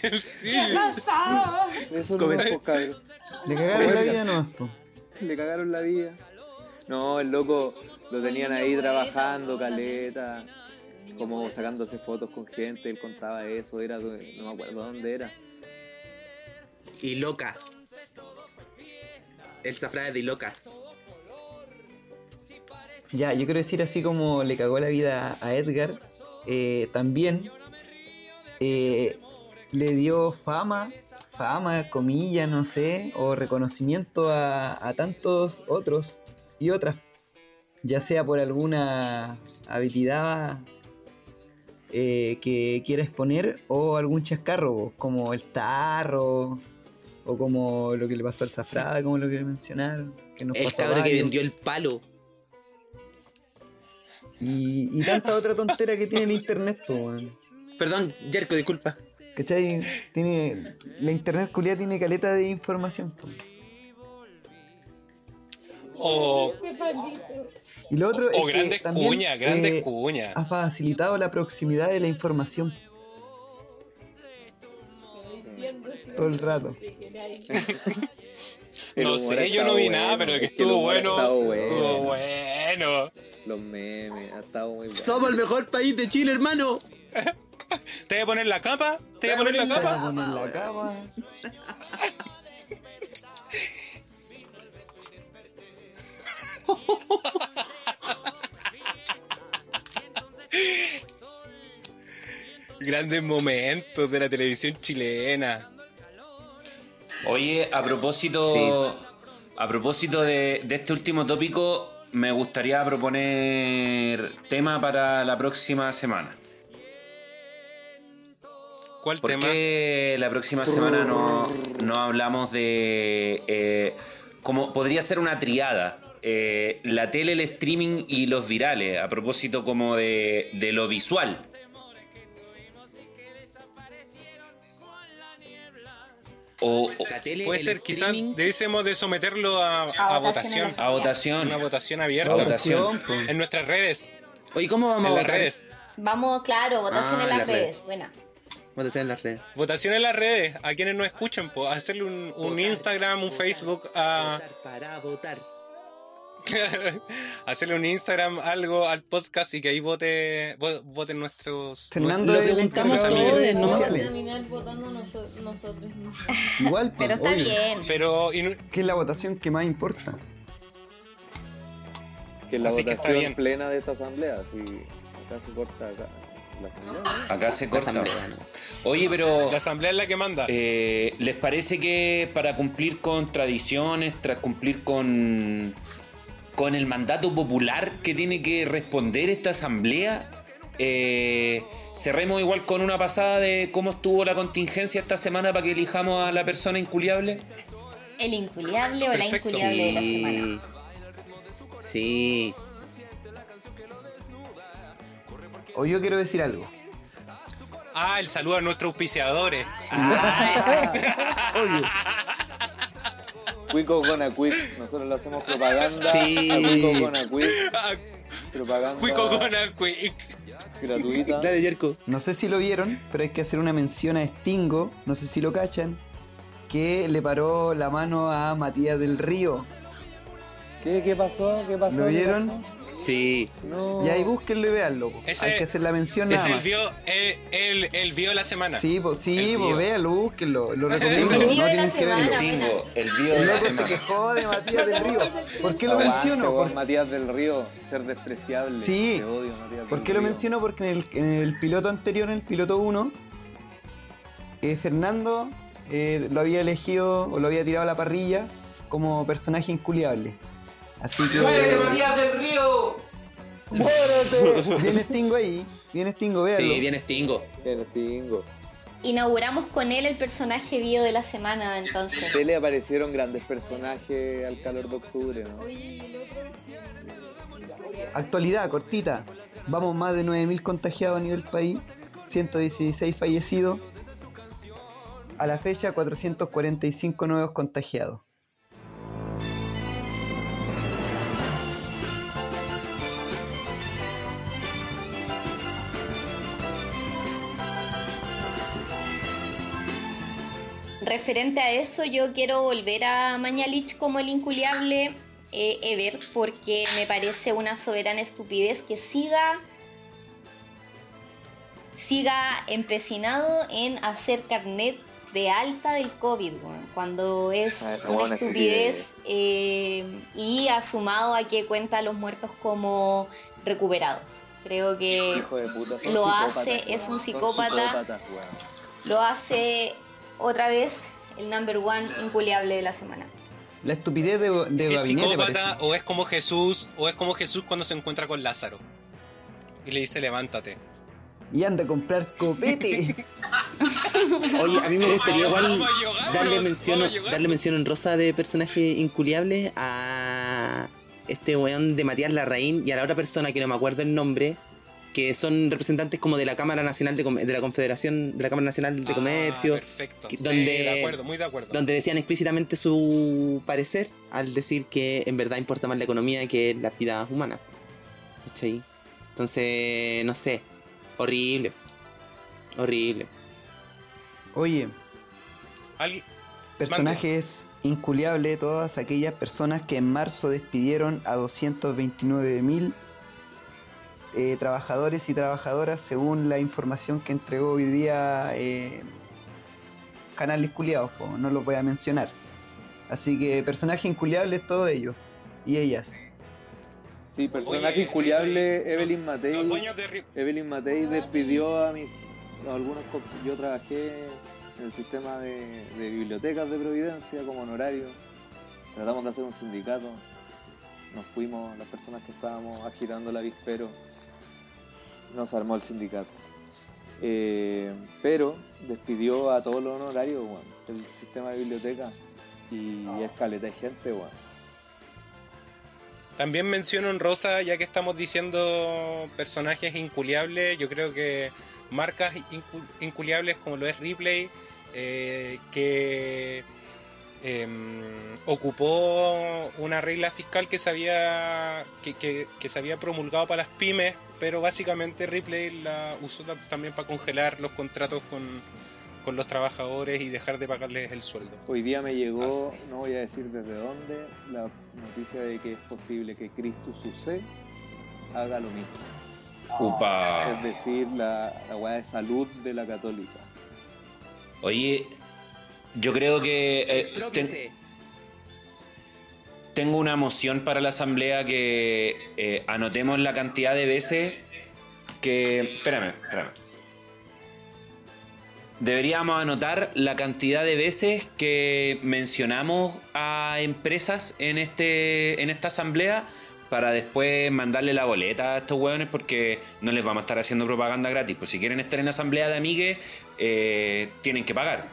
El Silvio. Eso no es, cabrón. Le cagaron la vida nomás, po. Le cagaron la vida. No, el loco lo tenían ahí trabajando, caleta, como sacándose fotos con gente, él contaba eso, era, no me acuerdo dónde era. Y loca. Elsa Frade de loca. Ya, yo quiero decir así como le cagó la vida a Edgar, eh, también eh, le dio fama, fama, comillas, no sé, o reconocimiento a, a tantos otros y otras, ya sea por alguna habilidad eh, que quiera exponer o algún chascarro, como el tarro, o como lo que le pasó al Zafrada, como lo que mencionaron, que nos El pasó a cabrón que vendió el palo. Y, y tanta otra tontera que tiene el internet, weón. Perdón, Jerko, disculpa. ¿Cachai? Tiene, la internet culiada tiene caleta de información. po. O. Y lo otro es o que grandes también, cuñas, grandes eh, cuñas. Ha facilitado la proximidad de la información todo el rato. [LAUGHS] No sé, yo no vi nada, pero que estuvo bueno. Estuvo bueno. Los memes, ha estado muy bueno. Somos el mejor país de Chile, hermano. [LAUGHS] ¿Te voy a poner la capa? ¿Te voy a poner la capa? poner la cama. Grandes momentos de la televisión chilena. Oye, a propósito, a propósito de, de este último tópico, me gustaría proponer tema para la próxima semana. ¿Cuál ¿Por tema? qué la próxima semana no, no hablamos de... eh, como podría ser una triada? eh, la tele, el streaming y los virales, a propósito como de, de lo visual. O, o- La tele, Puede ser, quizás debiésemos de someterlo a, a A votación. votación a votación. Una votación abierta. A votación. po. En nuestras redes. Oye, ¿cómo vamos En a las votar? redes. Vamos, claro, votación Ah, en las las redes. redes. Buena. Votación en las redes. Votación en las redes. A quienes nos escuchan, pues. Hacerle un, un Votar, Instagram, un votar, Facebook a. Votar para votar. [LAUGHS] hacerle un Instagram, algo al podcast y que ahí vote, vo- voten nuestros. Fernando Lo preguntamos todos, ¿no? Vamos a sociales. terminar votando noso- nosotros. ¿no? [LAUGHS] Igual, po, Pero está obvio, bien. Pero. y Que es la votación que más importa. Que es la Así que está votación bien. plena de esta asamblea, si acá se corta acá la asamblea. ¿no? acá se corta. asamblea, ¿no? Oye, pero... la asamblea es la que manda. Eh, ¿Les parece que para cumplir con tradiciones, tras cumplir con, con el mandato popular que tiene que responder esta asamblea, eh, cerremos igual con una pasada de cómo estuvo la contingencia esta semana para que elijamos a la persona inculiable? El inculiable o la inculiable de la semana. Sí. O yo quiero decir algo. Ah, el saludo a nuestros auspiciadores. [LAUGHS] Obvio. Cuico con a Quick, nosotros le hacemos propaganda Sí. a Cuico con a Quick, Ah, propaganda Cuico con Quick. gratuita. Dale, Jerko. No sé si lo vieron, pero hay que hacer una mención a Stingo, no sé si lo cachan, que le paró la mano a Matías del Río. ¿Qué, ¿Qué pasó? ¿Qué pasó? ¿Lo ¿Qué vieron? pasó? Sí. No. Y ahí búsquenlo y. Ese- hay que hacer la mención nada más. vio, el, el, el vio de la semana. Sí, pues sí, pues bio. véanlo, búsquenlo. Lo recomiendo. El no bio de la semana. El El de la loco se semana. quejó de Matías del Río. ¿Por qué lo Aguante, menciono? Por- Matías del Río, ser despreciable. Sí. Te odio, Matías ¿Por del qué lo menciono? Porque en el, en el piloto anterior, en el piloto 1, eh, Fernando eh, lo había elegido o lo había tirado a la parrilla como personaje inculiable. Así que. Matías del Río! ¡Muérete! [LAUGHS] Viene Stingo ahí, viene Stingo, véanlo. Sí, viene Stingo. El Tingo. Inauguramos con él el personaje bio de la semana, entonces. Te le aparecieron grandes personajes al calor de octubre, ¿no? Oye, ¿y el otro? Actualidad, cortita. Vamos más de 9.000 contagiados a nivel país, 116 fallecidos. A la fecha, 445 nuevos contagiados. Referente a eso, yo quiero volver a Mañalich como el inculiable eh, Ever, porque me parece una soberana estupidez que siga siga empecinado en hacer carnet de alta del COVID, cuando es Ah, una estupidez eh, y ha sumado a que cuenta a los muertos como recuperados. Creo que Hijo de puta, son lo hace, es un psicópata. lo hace otra vez el number one inculiable de la semana. La estupidez de, de ¿Es psicópata parece. o es como Jesús o es como Jesús cuando se encuentra con Lázaro? Y le dice, levántate. Y anda a comprar copete. [LAUGHS] Oye, a mí me gustaría igual darle mención, darle mención honrosa de personaje inculiable a este weón de Matías Larraín y a la otra persona que no me acuerdo el nombre, que son representantes como de la Cámara Nacional de, Com- de la Confederación, de la Cámara Nacional de Ah, Comercio, perfecto. que- Sí, donde- de acuerdo, muy de acuerdo. donde decían explícitamente su parecer al decir que en verdad importa más la economía que la vida humana. ¿Cachai? Entonces, no sé, horrible. Horrible. Oye, Alguien- personajes inculiable todas aquellas personas que en marzo despidieron a 229 mil eh, trabajadores y trabajadoras según la información que entregó hoy día eh, canales culiados, po, no los voy a mencionar. Así que personajes inculiables todos ellos y ellas. Sí, personaje inculiable, eh, Evelyn Los Matei. dueños de Ri- Evelyn Matei despidió a, mis, a algunos. Yo trabajé en el sistema de, de bibliotecas de Providencia como honorario. Tratamos de hacer un sindicato. Nos fuimos, las personas que estábamos agitando el avispero. Nos armó el sindicato. Eh, pero despidió a todos los honorarios del sistema de biblioteca. Y es caleta de gente, weón. También menciono en Rosa, ya que estamos diciendo personajes inculiables, yo creo que marcas incu- inculiables como lo es Ripley, eh, que em, ocupó una regla fiscal que se había que, que- que se había promulgado para las pymes, pero básicamente Ripley la usó ta- también para congelar los contratos con, con los trabajadores y dejar de pagarles el sueldo. Hoy día me llegó, no voy a decir desde dónde, la noticia de que es posible que Cristo Sucé haga lo mismo. Upa. Es decir, la, la de salud de la católica. Oye, yo creo que eh, ten- tengo una moción para la asamblea que eh, anotemos la cantidad de veces que... Espérame, espérame. Deberíamos anotar la cantidad de veces que mencionamos a empresas en, este, en esta asamblea para después mandarle la boleta a estos hueones porque no les vamos a estar haciendo propaganda gratis. Pues si quieren estar en asamblea de amigues, eh, tienen que pagar.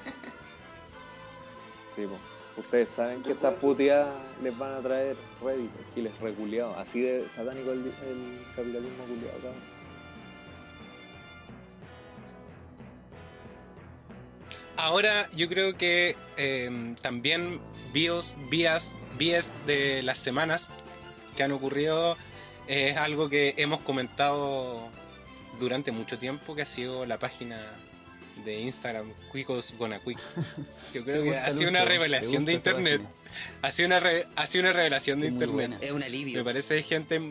Ustedes saben que estas puteadas les van a traer réditos y les reculeados. Así de satánico el, capitalismo culiado, cabrón. Ahora yo creo que eh, también bios, vías, vías de las semanas que han ocurrido es algo que hemos comentado durante mucho tiempo, que ha sido la página de Instagram, Cuicos Gonacuic. [LAUGHS] Yo creo ¿Te que ha sido una revelación de internet. Ha sido una, re- ha sido una revelación de internet. buena. Es un alivio. Me parece gente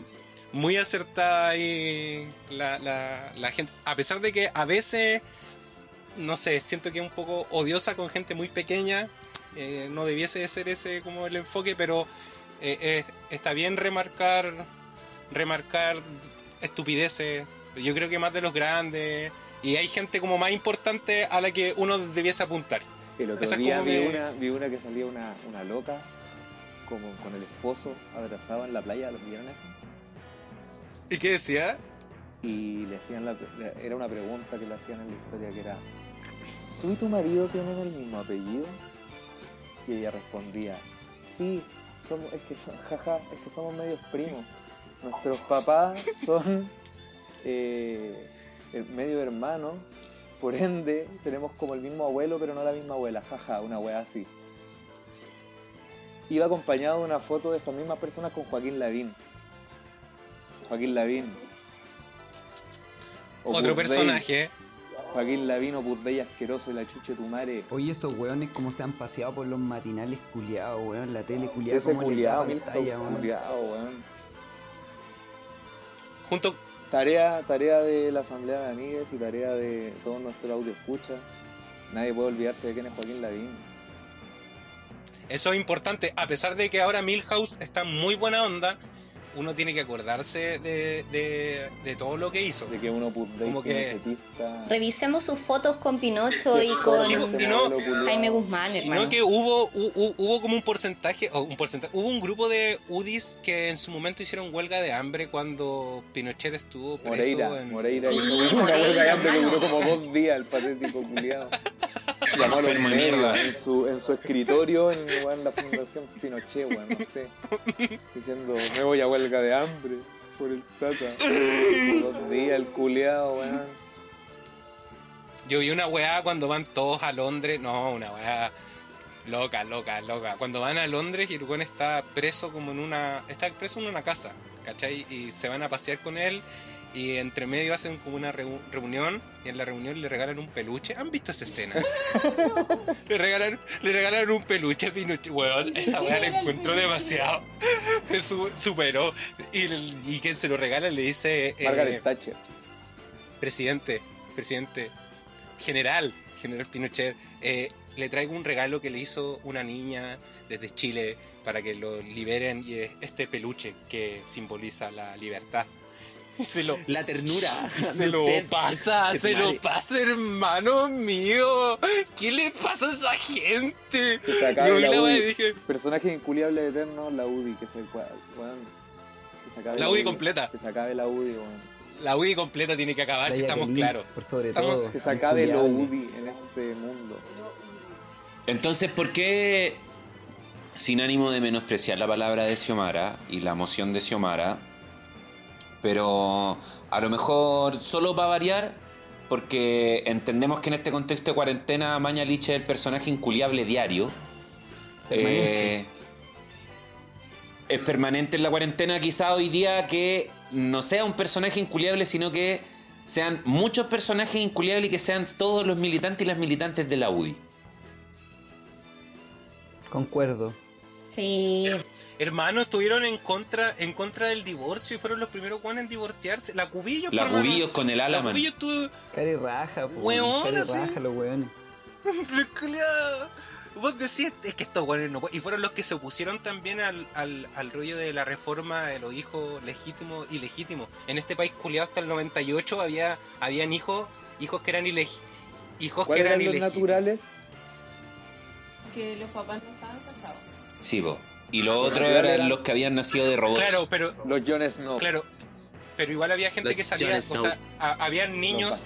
muy acertada ahí la, la, la gente. A pesar de que a veces, no sé, siento que es un poco odiosa con gente muy pequeña. eh, no debiese de ser ese como el enfoque, pero eh, es- está bien remarcar, remarcar estupideces. Yo creo que más de los grandes. Y hay gente como más importante a la que uno debiese apuntar. El otro Esa es día vi, una, vi una que salía una, una loca como con el esposo abrazado en la playa, ¿los vieron eso? ¿Y qué decía? y le hacían la, era una pregunta que le hacían en la historia que era ¿tú y tu marido tienen el mismo apellido? y ella respondía sí, somos, es que son, jaja, es que somos medios primos nuestros papás son eh, medio hermanos por ende tenemos como el mismo abuelo pero no la misma abuela, jaja, una wea así iba acompañado de una foto de estas mismas personas con Joaquín Lavín Joaquín Lavín Otro Opus Dei. personaje. Joaquín Lavino, Purdey asqueroso y la chuche tu madre. Oye, esos weones como se han paseado por los matinales culiados, weón. La tele culiada, Ese culiado, pantalla, weón. culiado, weón. Junto, Tarea, tarea de la Asamblea de Amigues y tarea de todo nuestro audio escucha. Nadie puede olvidarse de quién es Joaquín Lavín. eso es importante. A pesar de que ahora Milhouse está muy buena onda, uno tiene que acordarse de, de, de todo lo que hizo. De que uno Como que-. Revisemos sus fotos con Pinocho y con Sí, y no- Jaime Guzmán, Y hermano. no que hubo, hu- hu- hubo como un porcentaje, o un porcentaje, hubo un grupo de UDIs que en su momento hicieron huelga de hambre cuando Pinochet estuvo preso Moreira, en... Moreira Sí, hizo una Moreira, huelga de hambre que duró como dos días el patético culiado. [LAUGHS] Medios mierda. en su, en su escritorio en, weón, la Fundación Pinochet, weón, no sé. Diciendo, me voy a huelga de hambre por el tata. [LAUGHS] Dos días el culiado, weón. Yo vi una weá cuando van todos a Londres, no, una weá loca, loca, loca. Cuando van a Londres y el weón está preso como en una, está preso en una casa, ¿cachai? Y se van a pasear con él y entre medio hacen como una reu- reunión y en la reunión le regalan un peluche. ¿Han visto esa escena? [LAUGHS] le, regalan, le regalan un peluche a Pinochet. Weón, esa weá la encontró demasiado. [LAUGHS] Superó. Y, quien se lo regala le dice... eh, Margaret Thatcher. presidente, presidente, general, general Pinochet, eh, le traigo un regalo que le hizo una niña desde Chile para que lo liberen y es este peluche que simboliza la libertad. Se lo, La ternura. [LAUGHS] se lo usted, pasa, se lo pasa, hermano mío. ¿Qué le pasa a esa gente? Que se Yo la la UDI. dije, Personaje inculiable eterno, la UDI, que se, weón, que se acabe La UDI completa. Que se acabe la UDI, weón. la UDI completa tiene que acabar La si estamos claros. Por sobre Estamos- todo. Que se acabe lo inculiable. UDI en este mundo. Entonces, ¿por qué, sin ánimo de menospreciar la palabra de Xiomara y la moción de Xiomara, pero a lo mejor solo para variar, porque entendemos que en este contexto de cuarentena Maña Liche es el personaje inculiable diario. Permanente. Eh, es permanente en la cuarentena, quizá hoy día que no sea un personaje inculiable, sino que sean muchos personajes inculiables y que sean todos los militantes y las militantes de la UDI. Concuerdo. Sí. Hermanos, estuvieron en contra, en contra del divorcio y fueron los primeros Juanes en divorciarse. La Cubillos, La. Cubillos con el La Alaman. Cubillos estuvo... Cari raja, po. Weón, Cari así. raja los weones. [LAUGHS] Vos decís, es que estos buenos no. Y fueron los que se opusieron también al, al, al rollo de la reforma de los hijos legítimos y legítimos. En este país culiado hasta el 98 había habían hijos hijos que eran ilegítimos. Hijos que ¿Cuáles eran eran los ilegítimos. naturales? Que los papás no estaban casados. Sí, po. Y otros naturales eran eran- los que habían nacido de robots. Claro, pero Los Jon Snow. claro, pero igual había gente Los que salía, Jon o sea, a- habían niños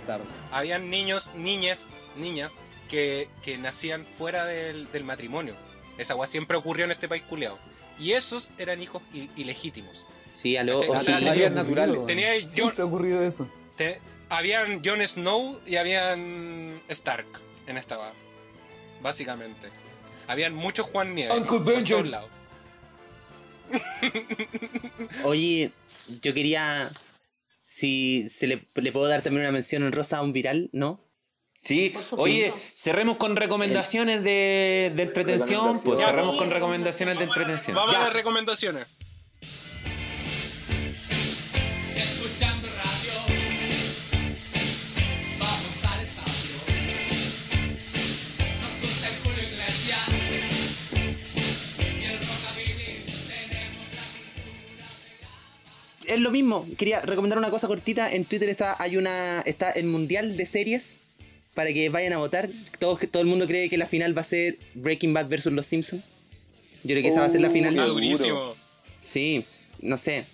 habían niños, niñas, niñas que, que nacían fuera del, del matrimonio. Esa agua siempre ocurrió en este país culiado. Y esos eran hijos ilegítimos. Sí, aló, O sea, había naturales. Tenía Siempre ha ocurrido eso. te- habían Jon Snow y habían Stark en esta. Básicamente. Habían muchos Juan Nieves. Uncle por Benjen. todos lados. Oye, yo quería. Si se le, le puedo dar también una mención honrosa a un viral, ¿no? Sí, oye, cerremos con recomendaciones de, de entretención. Pues cerremos con recomendaciones de entretención. Vamos a las recomendaciones. Es lo mismo, quería recomendar una cosa cortita. En Twitter está, hay una. está el mundial de series. Para que vayan a votar. Todo, todo el mundo cree que la final va a ser Breaking Bad versus Los Simpsons. Yo creo que esa va a ser la Uh, final. Está durísimo. Sí, no sé.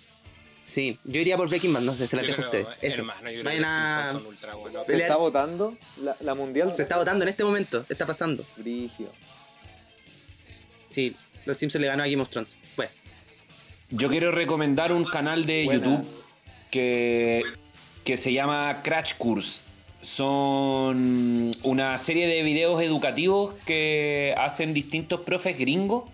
Sí, yo iría por Breaking Bad, no sé, se la Yo dejo a ustedes. Eso. hermano, yo Vayan a- ultra. ¿Se está votando la, la mundial? Se está votando en este momento, está pasando. Brigio. Sí, Los Simpsons le ganó a Game of Thrones. Pues, Yo quiero recomendar un canal de Buena. YouTube que, que se llama Crash Course. Son una serie de videos educativos que hacen distintos profes gringos.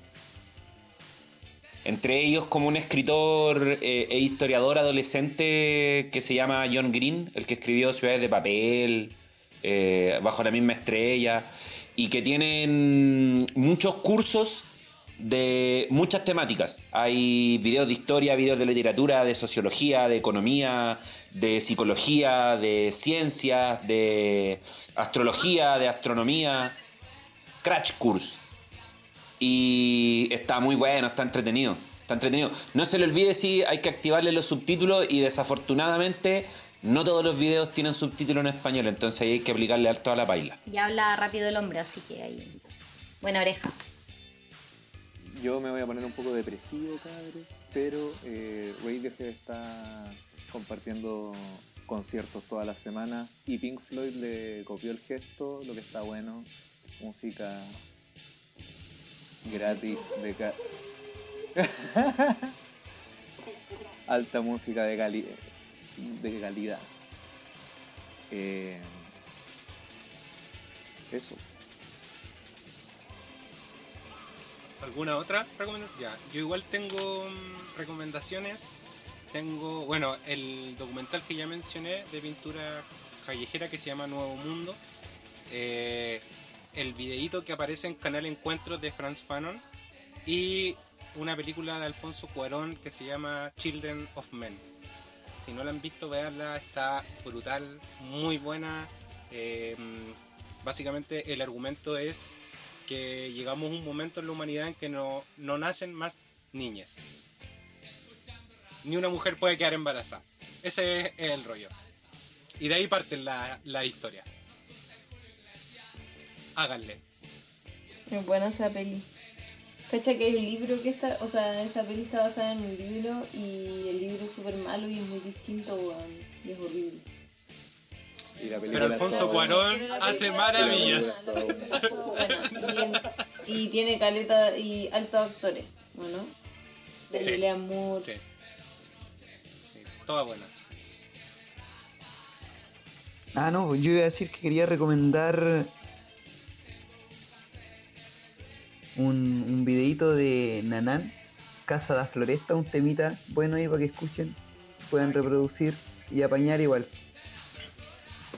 Entre ellos como un escritor eh, e historiador adolescente que se llama John Green, el que escribió Ciudades de Papel, eh, bajo la misma estrella, y que tienen muchos cursos de muchas temáticas. Hay videos de historia, videos de literatura, de sociología, de economía, de psicología, de ciencias, de astrología, de astronomía. Crash Course. Y está muy bueno, está entretenido. Está entretenido. No se le olvide si hay que activarle los subtítulos y desafortunadamente no todos los videos tienen subtítulos en español, entonces ahí hay que aplicarle alto a la paila. Ya habla rápido el hombre, así que hay buena oreja. Yo me voy a poner un poco depresivo, padres, pero eh, Radiohead está compartiendo conciertos todas las semanas y Pink Floyd le copió el gesto, lo que está bueno, música gratis de ca- [LAUGHS] alta música de, cali- de calidad. Eh, eso. ¿Alguna otra recomendación? Ya, yo igual tengo mm, recomendaciones. Tengo, bueno, el documental que ya mencioné de pintura callejera que se llama Nuevo Mundo. Eh, el videíto que aparece en Canal Encuentros de Franz Fanon. Y una película de Alfonso Cuarón que se llama Children of Men. Si no la han visto, veanla, está brutal, muy buena. Eh, mm, básicamente el argumento es que llegamos a un momento en la humanidad en que no, no nacen más niñas. Ni una mujer puede quedar embarazada. Ese es el rollo. Y de ahí parte la, la historia. Háganle. Es buena esa peli. Cacha que hay libro que está, o sea, esa peli está basada en un libro y el libro es súper malo y es muy distinto. Y es horrible. Y la Pero Alfonso. Cuarón hace maravillas. Y, en- y tiene caleta y altos actores, ¿no? De Sí. Moore. Sí. Sí, toda buena. Ah, no, yo iba a decir que quería recomendar un, un videito de Nanan, Casa da Floresta, un temita bueno ahí para que escuchen, puedan reproducir y apañar igual.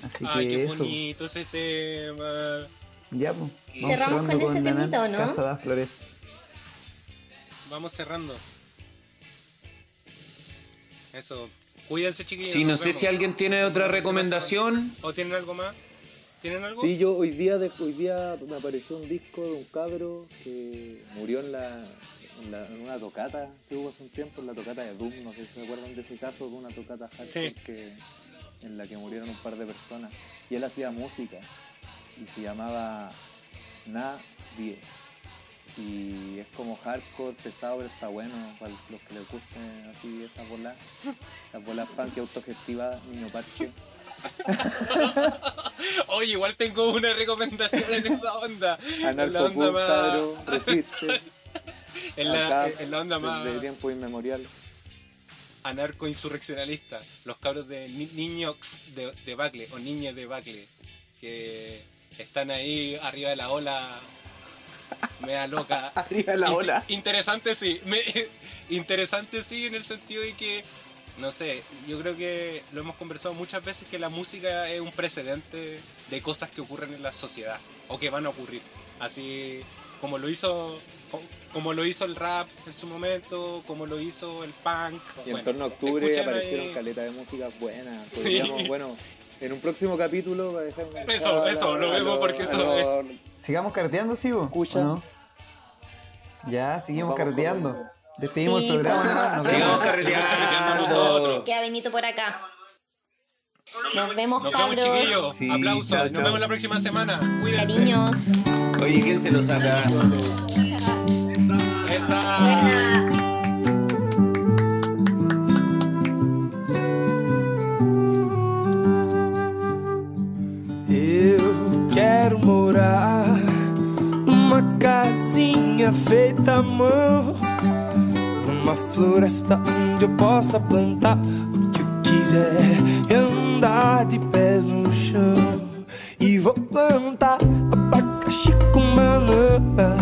Así Ay, que qué eso, bonito ese tema. ya pues. ¿Cerramos con ese temita o no? Casa da Floresta. Vamos cerrando. Eso. Cuídense, chiquillos. Sí, no sé vemos. si alguien tiene otra recomendación. ¿O tienen algo más? ¿Tienen algo? Sí, yo hoy día, de- hoy día me apareció un disco de un cabro que murió en, la, en, la- en una tocata que hubo hace un tiempo, en la tocata de Doom, no sé si se acuerdan de ese caso, de una tocata hardcore Sí. que, en la que murieron un par de personas. Y él hacía música y se llamaba Nadie. Y es como hardcore, pesado, pero está bueno para los que les gusten así esas bolas. Las bolas punk autogestivas, niño parche. [LAUGHS] Oye, igual tengo una recomendación en esa onda. en la onda más. resiste. [LAUGHS] En la, Acá, en la onda más Desde tiempo inmemorial. Anarco-insurreccionalista. Los cabros de ni- niños de, de Bacle o niñas de Bacle. Que están ahí arriba de la ola. Mea loca. [LAUGHS] Arriba de la In- ola. Interesante sí. Me- [LAUGHS] interesante sí en el sentido de que, no sé, yo creo que lo hemos conversado muchas veces que la música es un precedente de cosas que ocurren en la sociedad o que van a ocurrir. Así como lo hizo como lo hizo el rap en su momento, como lo hizo el punk. Y en Bueno, torno a octubre aparecieron ahí- caleta de música buena. Sí. Bueno, en un próximo capítulo dejar un Eso, eso, lo vemos porque eso ¿Sigamos carreteando, sí, vos? Escucha. ¿O no? Ya, seguimos con- Despedimos Sí, el programa. pues. ¿no? Nos Sigamos vemos. carreteando nosotros. Queda Benito por acá. Nos vemos, Nos vemos chiquillos. Sí, Aplausos. chao, Nos vemos la próxima semana. Cuídense. Cariños. Oye, ¿quién se lo saca? Eu quero morar numa casinha feita à mão, numa floresta onde eu possa plantar o que eu quiser e andar de pés no chão. E vou plantar abacaxi com banana,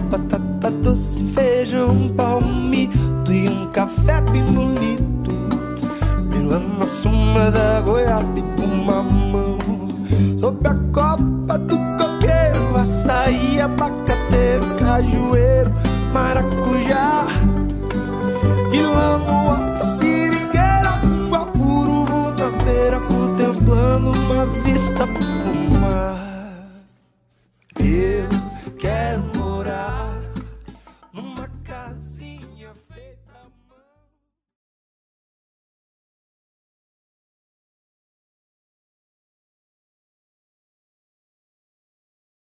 batata doce, feijão, palmito e um café bem bonito. Melando na sombra da goiaba e do mamão. Sob a copa do coqueiro Açaí, abacateiro, cajueiro, maracujá. E no alto seringueira na beira Contemplando uma vista pro mar